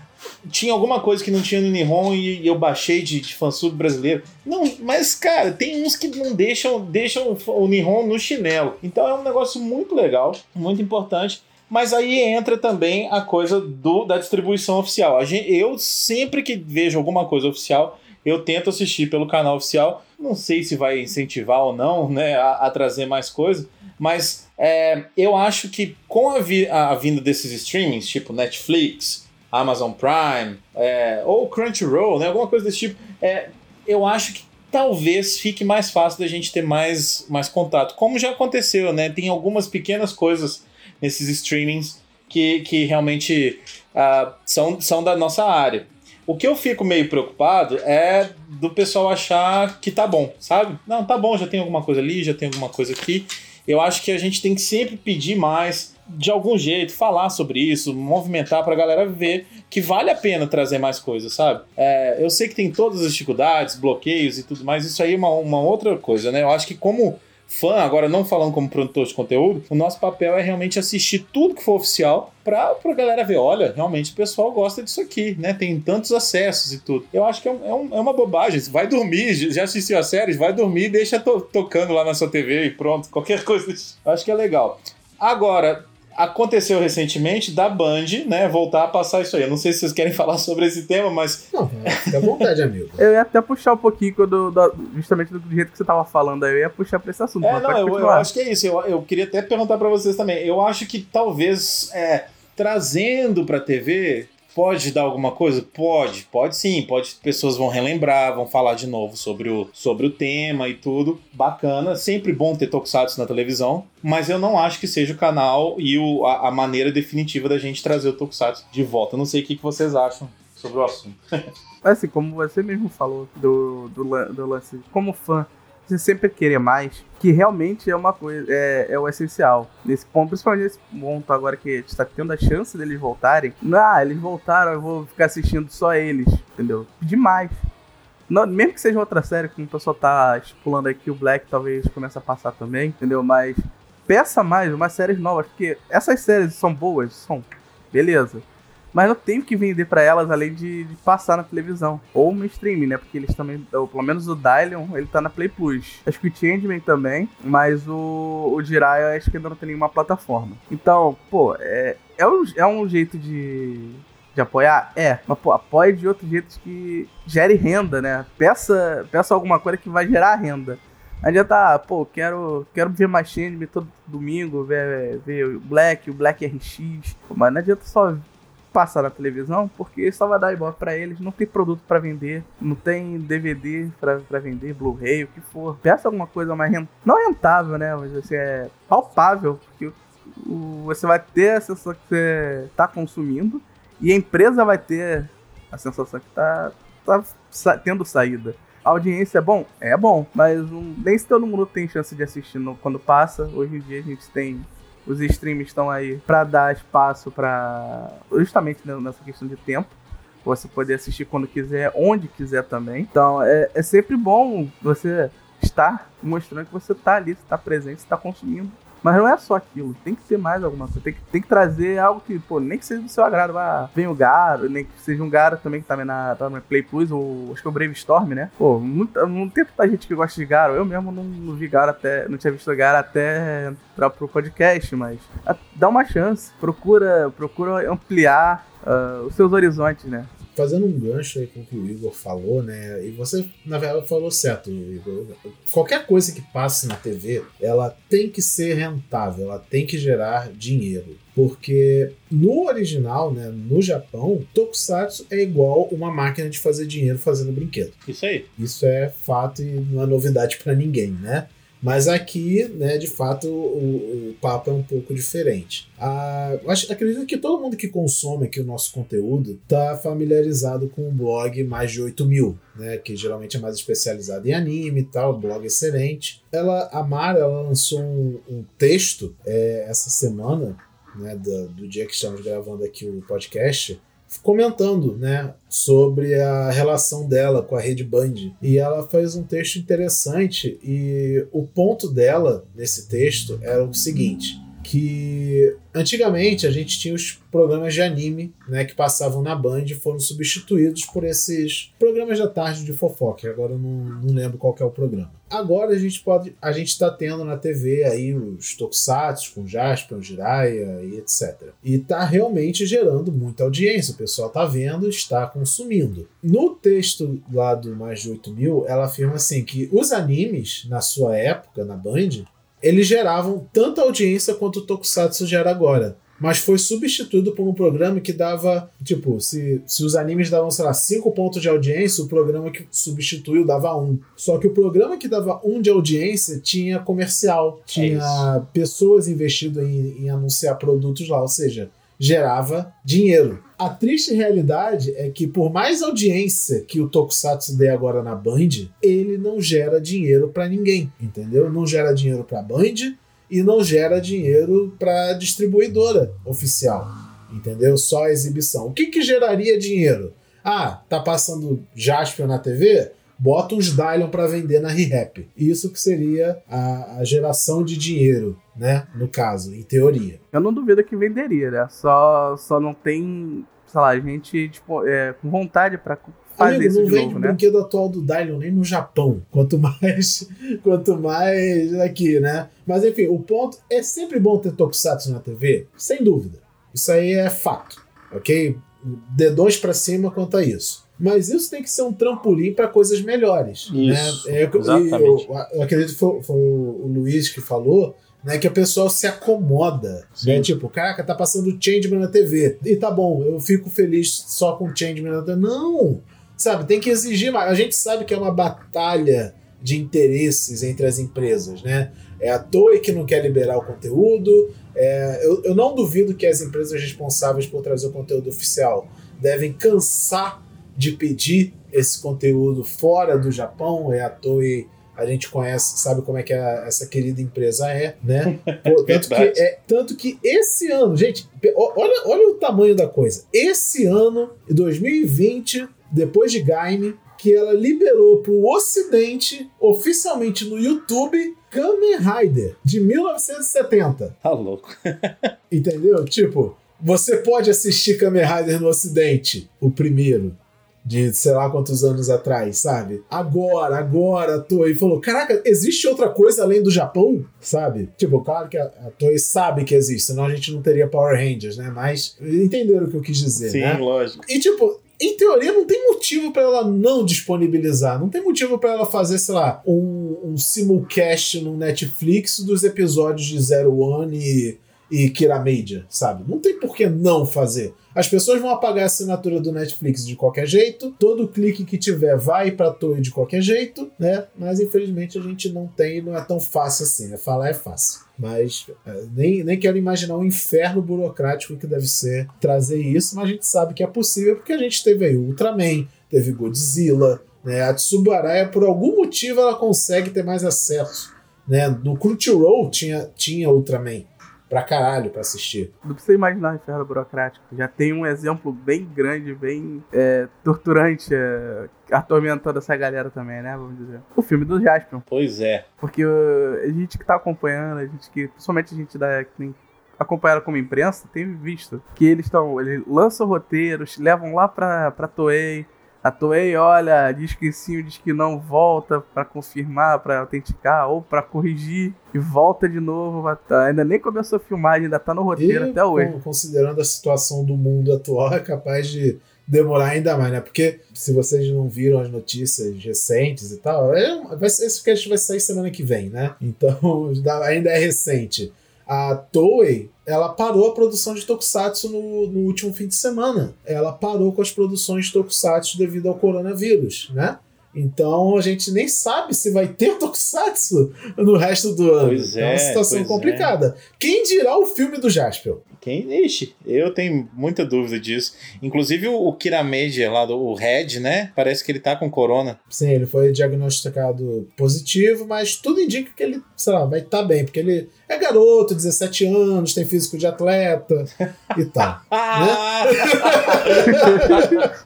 tinha alguma coisa que não tinha no Nihon e eu baixei de, de fansub brasileiro. Não, mas, cara, tem uns que não deixam, deixam o Nihon no chinelo. Então é um negócio muito legal, muito importante. Mas aí entra também a coisa do, da distribuição oficial. Gente, eu sempre que vejo alguma coisa oficial, eu tento assistir pelo canal oficial. Não sei se vai incentivar ou não, né, a, a trazer mais coisa, mas é, eu acho que com a, vi, a, vinda desses streamings, tipo Netflix, Amazon Prime, é, ou Crunchyroll, né, alguma coisa desse tipo, é, eu acho que talvez fique mais fácil da gente ter mais, mais contato. Como já aconteceu, né? Tem algumas pequenas coisas nesses streamings que, que realmente uh, são, são da nossa área. O que eu fico meio preocupado é do pessoal achar que tá bom, sabe? Não, tá bom, já tem alguma coisa ali, já tem alguma coisa aqui. Eu acho que a gente tem que sempre pedir mais, de algum jeito, falar sobre isso, movimentar pra galera ver que vale a pena trazer mais coisas, sabe? É, eu sei que tem todas as dificuldades, bloqueios e tudo mais, isso aí é uma, uma outra coisa, né? Eu acho que como fã, agora não falando como produtor de conteúdo, o nosso papel é realmente assistir tudo que for oficial pra, pra galera ver, olha, realmente o pessoal gosta disso aqui, né? Tem tantos acessos e tudo. Eu acho que é, um, é, é uma bobagem. Vai dormir, já assistiu a série, vai dormir e deixa to tocando lá na sua TV e pronto, qualquer coisa. Acho que é legal. Agora, aconteceu recentemente da Band, né, voltar a passar isso aí. Eu não sei se vocês querem falar sobre esse tema, mas. Não, fica à vontade, amigo. eu ia até puxar um pouquinho do, do, justamente do jeito que você tava falando aí, eu ia puxar pra esse assunto. É, não, eu, eu, acho que é isso. Eu, eu queria até perguntar para vocês também. Eu acho que talvez é, trazendo pra TV Pode dar alguma coisa? Pode, pode sim. Pode, pessoas vão relembrar, vão falar de novo sobre o, sobre o tema e tudo. Bacana, sempre bom ter Tokusatsu na televisão, mas eu não acho que seja o canal e o, a, a maneira definitiva da gente trazer o Tokusatsu de volta. Eu não sei o que, que vocês acham sobre o assunto. assim, como você mesmo falou do, do, do lance, como fã, você sempre querer mais, que realmente é uma coisa, é, é o essencial. Nesse ponto, principalmente nesse ponto agora que a gente tá tendo a chance deles voltarem. Ah, eles voltaram, eu vou ficar assistindo só eles, entendeu? Demais. Não, mesmo que seja outra série, como o pessoal tá estipulando aqui, o Black talvez comece a passar também, entendeu? Mas peça mais umas séries novas, porque essas séries são boas, são. Beleza mas não tenho que vender para elas além de, de, passar na televisão. Ou no streaming, né? Porque eles também, ou pelo menos o Dylion, ele tá na Play Plus. Acho que o Changeman também, mas o, o Jiraiya acho que ainda não tem nenhuma plataforma. Então, pô, é, é, um, é um jeito de, de apoiar? É, mas pô, apoie de outro jeito que gere renda, né? Peça, peça alguma coisa que vai gerar renda. Não adianta, ah, pô, quero, quero ver Machine todo domingo, ver, ver o Black, o Black RX. Mas não adianta só passar na televisão, porque só vai dar ibope para eles, não tem produto para vender, não tem DVD para vender, Blu-ray, o que for. Peça alguma coisa mais rent... não rentável, né, mas assim, é palpável, porque o, você vai ter a sensação que você tá consumindo e a empresa vai ter a sensação que tá, tá sa tendo saída. A audiência é bom? É bom, mas um, nem todo mundo tem chance de assistir no, quando passa. Hoje em dia a gente tem os streams estão aí para dar espaço para justamente nessa questão de tempo. Você poder assistir quando quiser, onde quiser também. Então é, é sempre bom você estar mostrando que você está ali, está presente, está consumindo mas não é só aquilo, tem que ter mais alguma coisa. Tem que, tem que trazer algo que, pô, nem que seja do seu agrado. Ah, vem o Garo, nem que seja um Garo também que tá na, tá na Play Plus, ou acho que é o Brave Storm, né? Pô, muita, não tem tanta gente que gosta de Garo. Eu mesmo não, não vi Garo até, não tinha visto Garo até entrar pro podcast, mas a, dá uma chance. Procura, procura ampliar uh, os seus horizontes, né? Fazendo um gancho aí com o que o Igor falou, né? E você, na verdade, falou certo, Igor. Qualquer coisa que passe na TV, ela tem que ser rentável, ela tem que gerar dinheiro. Porque no original, né, no Japão, Tokusatsu é igual uma máquina de fazer dinheiro fazendo brinquedo. Isso aí. Isso é fato e não é novidade para ninguém, né? Mas aqui, né, de fato, o, o papo é um pouco diferente. Ah, acho, acredito que todo mundo que consome aqui o nosso conteúdo está familiarizado com o blog Mais de 8 mil, né, que geralmente é mais especializado em anime e tal, blog excelente. Ela, a Mara, ela lançou um, um texto é, essa semana né, do, do dia que estamos gravando aqui o podcast, comentando, né, sobre a relação dela com a rede Band. E ela faz um texto interessante e o ponto dela nesse texto era o seguinte: que antigamente a gente tinha os programas de anime, né, que passavam na Band e foram substituídos por esses programas da tarde de fofoca. Agora eu não, não lembro qual é o programa. Agora a gente pode, a gente está tendo na TV aí os tokusatsu com Jasper, Jiraiya e etc. E está realmente gerando muita audiência. O pessoal está vendo, está consumindo. No texto lá do mais de 8 mil, ela afirma assim que os animes na sua época na Band eles geravam tanta audiência quanto o Tokusatsu gera agora. Mas foi substituído por um programa que dava, tipo, se, se os animes davam, sei lá, 5 pontos de audiência, o programa que substituiu dava 1. Um. Só que o programa que dava 1 um de audiência tinha comercial, tinha é pessoas investindo em, em anunciar produtos lá, ou seja, gerava dinheiro. A triste realidade é que, por mais audiência que o Tokusatsu dê agora na Band, ele não gera dinheiro para ninguém, entendeu? Não gera dinheiro para a Band e não gera dinheiro para distribuidora oficial, entendeu? Só a exibição. O que, que geraria dinheiro? Ah, tá passando Jasper na TV? Bota uns Dylion para vender na ReHap. Isso que seria a, a, geração de dinheiro, né? No caso, em teoria. Eu não duvido que venderia, né? Só, só não tem, sei lá, gente tipo, é, com vontade para fazer Amigo, isso não de vende novo, o né? brinquedo atual do Dylion nem no Japão. Quanto mais, quanto mais aqui, né? Mas enfim, o ponto é sempre bom ter Tokusatsu na TV, sem dúvida. Isso aí é fato, ok? Dedões para cima quanto a isso. Mas isso tem que ser um trampolim para coisas melhores. Isso, né? É, exatamente. Eu, eu, acredito que foi, foi, o Luiz que falou. Né, que o pessoal se acomoda. Né? Tipo, caraca, tá passando Changeman na TV. E tá bom, eu fico feliz só com Changeman na TV. Não! Sabe, tem que exigir mais. A gente sabe que é uma batalha de interesses entre as empresas, né? É a Toei que não quer liberar o conteúdo. É, eu, eu não duvido que as empresas responsáveis por trazer o conteúdo oficial devem cansar de pedir esse conteúdo fora do Japão. É a Toei, a gente conhece, sabe como é que a, essa querida empresa é, né? Pô, tanto, que, é, tanto que esse ano, gente, olha, olha o tamanho da coisa. Esse ano, 2020, depois de Gaime, que ela liberou para o Ocidente, oficialmente no YouTube, Kamen Rider, de 1970. Tá louco. Entendeu? Tipo, você pode assistir Kamen Rider no Ocidente, o primeiro de sei lá quantos anos atrás, sabe? Agora, agora a Toei falou: caraca, existe outra coisa além do Japão, sabe? Tipo, claro que a, a Toei sabe que existe, senão a gente não teria Power Rangers, né? Mas entenderam o que eu quis dizer, Sim, né? lógico. E tipo, em teoria, não tem motivo para ela não disponibilizar. Não tem motivo para ela fazer, sei lá, um, um simulcast no Netflix dos episódios de Zero One e, e Kira Major, sabe? Não tem por que não fazer. As pessoas vão apagar a assinatura do Netflix de qualquer jeito, todo clique que tiver vai para Toei de qualquer jeito, né? Mas infelizmente a gente não tem, não é tão fácil assim, né? Falar é fácil. Mas é, nem, nem quero imaginar o um inferno burocrático que deve ser trazer isso, mas a gente sabe que é possível porque a gente teve aí o Ultraman, teve Godzilla, né? A Tsubaraya, por algum motivo, ela consegue ter mais acesso. Né? No Crunchyroll tinha, tinha Ultraman pra caralho pra assistir. Não precisa imaginar o inferno burocrático. Já tem um exemplo bem grande, bem é, torturante, é, atormentando essa galera também, né? Vamos dizer. O filme do Jasper. Pois é. Porque uh, a gente que tá acompanhando, a gente que. Principalmente a gente da. Que tem acompanhado como imprensa, tem visto que eles estão. Eles lançam roteiros, levam lá pra, pra Toei. A Toei olha, diz que sim, diz que não, volta para confirmar, para autenticar ou para corrigir e volta de novo. Ainda nem começou a filmagem, ainda tá no roteiro e, até hoje. Considerando a situação do mundo atual, é capaz de demorar ainda mais, né? Porque se vocês não viram as notícias recentes e tal, é, esse cast vai sair semana que vem, né? Então ainda é recente a Toei ela parou a produção de Tokusatsu no, no, último fim de semana. Ela parou com as produções de Tokusatsu devido ao coronavírus, né? Então a gente nem sabe se vai ter Tokusatsu no resto do ano. Pois é, é uma situação complicada. É. Quem dirá o filme do Jaspion? Quem? Ixi, eu tenho muita dúvida disso. Inclusive o, o Kirameji lá, do, o Red, né? Parece que ele tá com corona. Sim, ele foi diagnosticado positivo, mas tudo indica que ele, sei lá, vai estar tá bem, porque ele é garoto, 17 anos, tem físico de atleta e tal. né?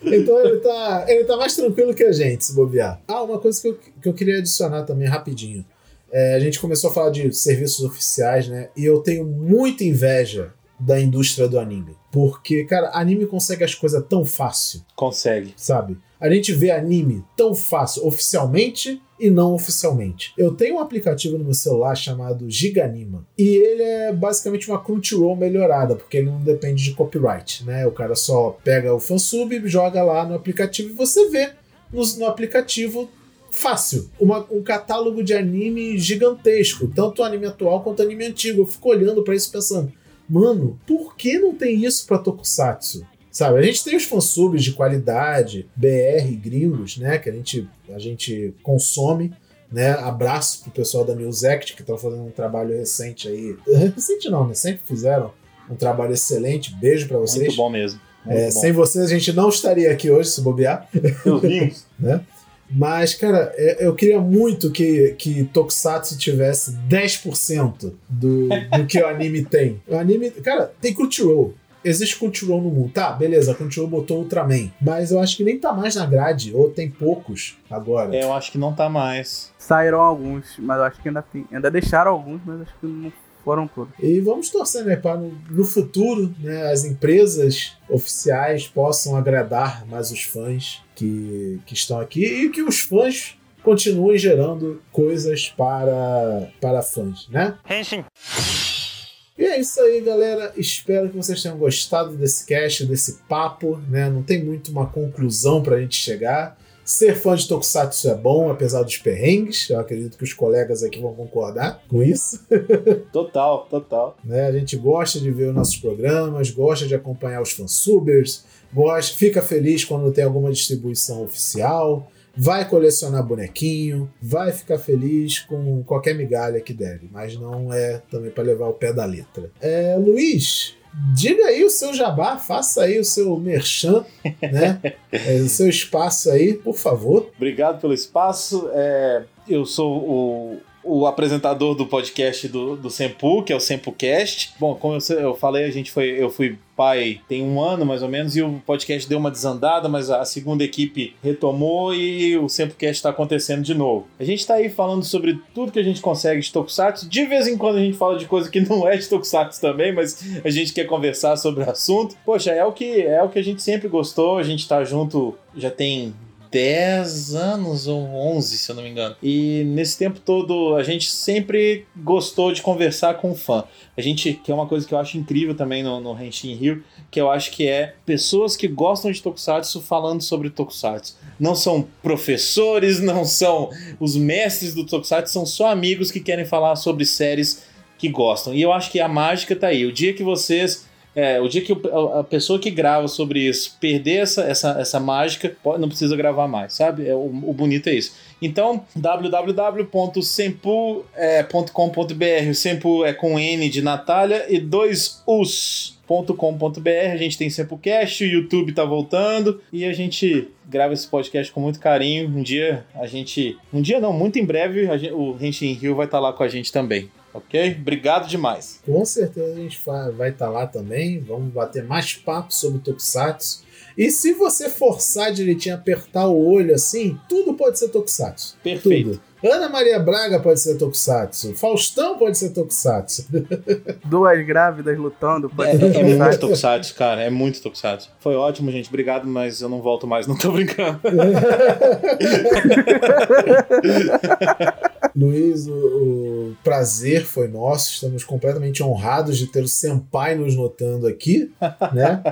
então ele tá, ele tá mais tranquilo que a gente, se bobear. Ah, uma coisa que eu, que eu queria adicionar também rapidinho. É, a gente começou a falar de serviços oficiais, né? E eu tenho muita inveja da indústria do anime. Porque, cara, anime consegue as coisas tão fácil. Consegue. Sabe? A gente vê anime tão fácil, oficialmente e não oficialmente. Eu tenho um aplicativo no meu celular chamado Giganima. E ele é basicamente uma Crunchyroll melhorada, porque ele não depende de copyright, né? O cara só pega o fansub, joga lá no aplicativo e você vê no, no aplicativo fácil. Uma, um catálogo de anime gigantesco, tanto anime atual quanto anime antigo. Eu fico olhando para isso pensando, mano, por que não tem isso pra Tokusatsu? Sabe, a gente tem os fansubs de qualidade, BR, gringos, né, que a gente, a gente consome, né, abraço pro pessoal da News Act, que estão fazendo um trabalho recente aí, recente não, né, sempre fizeram um trabalho excelente, beijo para vocês. Muito bom mesmo. É, bom. Sem vocês a gente não estaria aqui hoje, se bobear. Meus vimos. né? Mas, cara, é, eu queria muito que, que Tokusatsu tivesse 10% do, do que o anime tem. O anime. Cara, tem Crunchyroll. Existe Crunchyroll no mundo. Tá, beleza, Crunchyroll botou Ultraman. Mas eu acho que nem tá mais na grade, ou tem poucos agora. É, eu acho que não tá mais. Saíram alguns, mas eu acho que ainda tem. Ainda deixaram alguns, mas acho que não foram todos. E vamos torcer, né, para no, no, futuro né, as empresas oficiais possam agradar mais os fãs que, que estão aqui e que os fãs continuem gerando coisas para, para fãs, né? Henshin. E é isso aí, galera. Espero que vocês tenham gostado desse cast, desse papo, né? Não tem muito uma conclusão para a gente chegar. Ser fã de Tokusatsu é bom, apesar dos perrengues. Eu acredito que os colegas aqui vão concordar com isso. Total, total. Né? A gente gosta de ver os nossos programas, gosta de acompanhar os fansubers, gosta, fica feliz quando tem alguma distribuição oficial, vai colecionar bonequinho, vai ficar feliz com qualquer migalha que der, mas não é também para levar o pé da letra. É, Luiz, diga aí o seu jabá, faça aí o seu merchan, né? é, o seu espaço aí, por favor. Obrigado pelo espaço. É, eu sou o o apresentador do podcast do, do Sempu, que é o SempuCast. Bom, como eu, eu falei, a gente foi, eu fui pai tem um ano mais ou menos e o podcast deu uma desandada, mas a segunda equipe retomou e o SempuCast está acontecendo de novo. A gente está aí falando sobre tudo que a gente consegue de Tokusatsu. De vez em quando a gente fala de coisa que não é de Tokusatsu também, mas a gente quer conversar sobre o assunto. Poxa, é o que é o que a gente sempre gostou. A gente está junto já tem 10 anos ou 11, se eu não me engano. E nesse tempo todo a gente sempre gostou de conversar com o fã. A gente, que é uma coisa que eu acho incrível também no, no Henshin Rio, que eu acho que é pessoas que gostam de Tokusatsu falando sobre Tokusatsu. Não são professores, não são os mestres do Tokusatsu, são só amigos que querem falar sobre séries que gostam. E eu acho que a mágica tá aí. O dia que vocês é, o dia que a pessoa que grava sobre isso perder essa, essa, essa mágica, não precisa gravar mais, sabe? É, o, o bonito é isso. Então, www.sempu.com.br. O Sempu é com N de Natália e dois us.com.br. A gente tem SempuCast, o YouTube tá voltando e a gente grava esse podcast com muito carinho. Um dia a gente. Um dia não, muito em breve gente, o Henshin Rio vai estar tá lá com a gente também. Ok? Obrigado demais. Com certeza a gente vai estar tá lá também. Vamos bater mais papo sobre Tokusatsu. E se você forçar direitinho, apertar o olho assim, tudo pode ser Tokusatsu. Perfeito. Tudo. Ana Maria Braga pode ser Tokusatsu. Faustão pode ser Tokusatsu. Duas grávidas lutando pode é, ser Tokusatsu. É muito Tokusatsu, cara. É muito Tokusatsu. Foi ótimo, gente. Obrigado, mas eu não volto mais. Não tô brincando. Luiz, o, o, prazer foi nosso. Estamos completamente honrados de ter o Senpai nos notando aqui, né?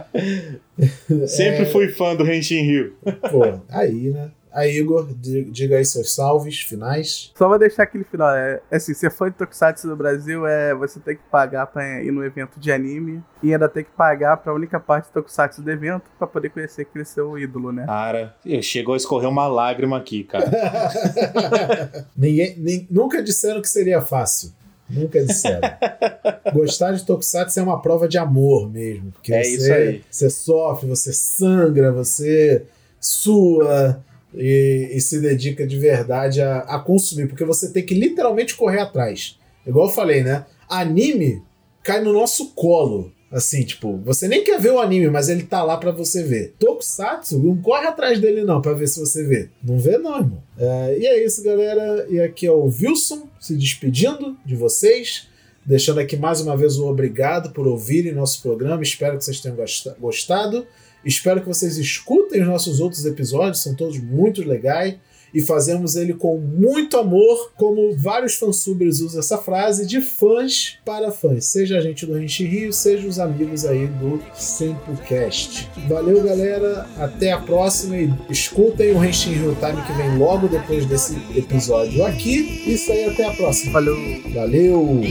Sempre é... fui fã do Henshin Rio. Pô, aí, né? Aí, Igor, diga aí seus salves finais. Só vou deixar aquele final. É, é assim, ser fã de Tokusatsu no Brasil é você ter que pagar pra ir no evento de anime e ainda ter que pagar pra única parte do Tokusatsu do evento pra poder conhecer aquele seu ídolo, né? Cara, chegou a escorrer uma lágrima aqui, cara. Ninguém, nem, nunca disseram que seria fácil. Nunca disseram. Gostar de Tokusatsu é uma prova de amor mesmo. Porque É você, isso aí. você sofre, você sangra, você sua e, e se dedica de verdade a, a consumir. Porque você tem que literalmente correr atrás. Igual eu falei, né? Anime cai no nosso colo. Assim, tipo, você nem quer ver o anime, mas ele tá lá pra você ver. Tokusatsu, não corre atrás dele não pra ver se você vê. Não vê não, irmão. É, e é isso, galera. E aqui é o Wilson se despedindo de vocês. Deixando aqui mais uma vez o obrigado por ouvirem nosso programa. Espero que vocês tenham gosta- gostado. Espero que vocês escutem os nossos outros episódios, são todos muito legais. E fazemos ele com muito amor, como vários fansubers usam essa frase, de fãs para fãs. Seja a gente do Renchi Rio, seja os amigos aí do Sempocast. Valeu, galera. Até a próxima e escutem o Renchi Rio Time que vem logo depois desse episódio aqui. Isso aí, até a próxima. Valeu. Valeu!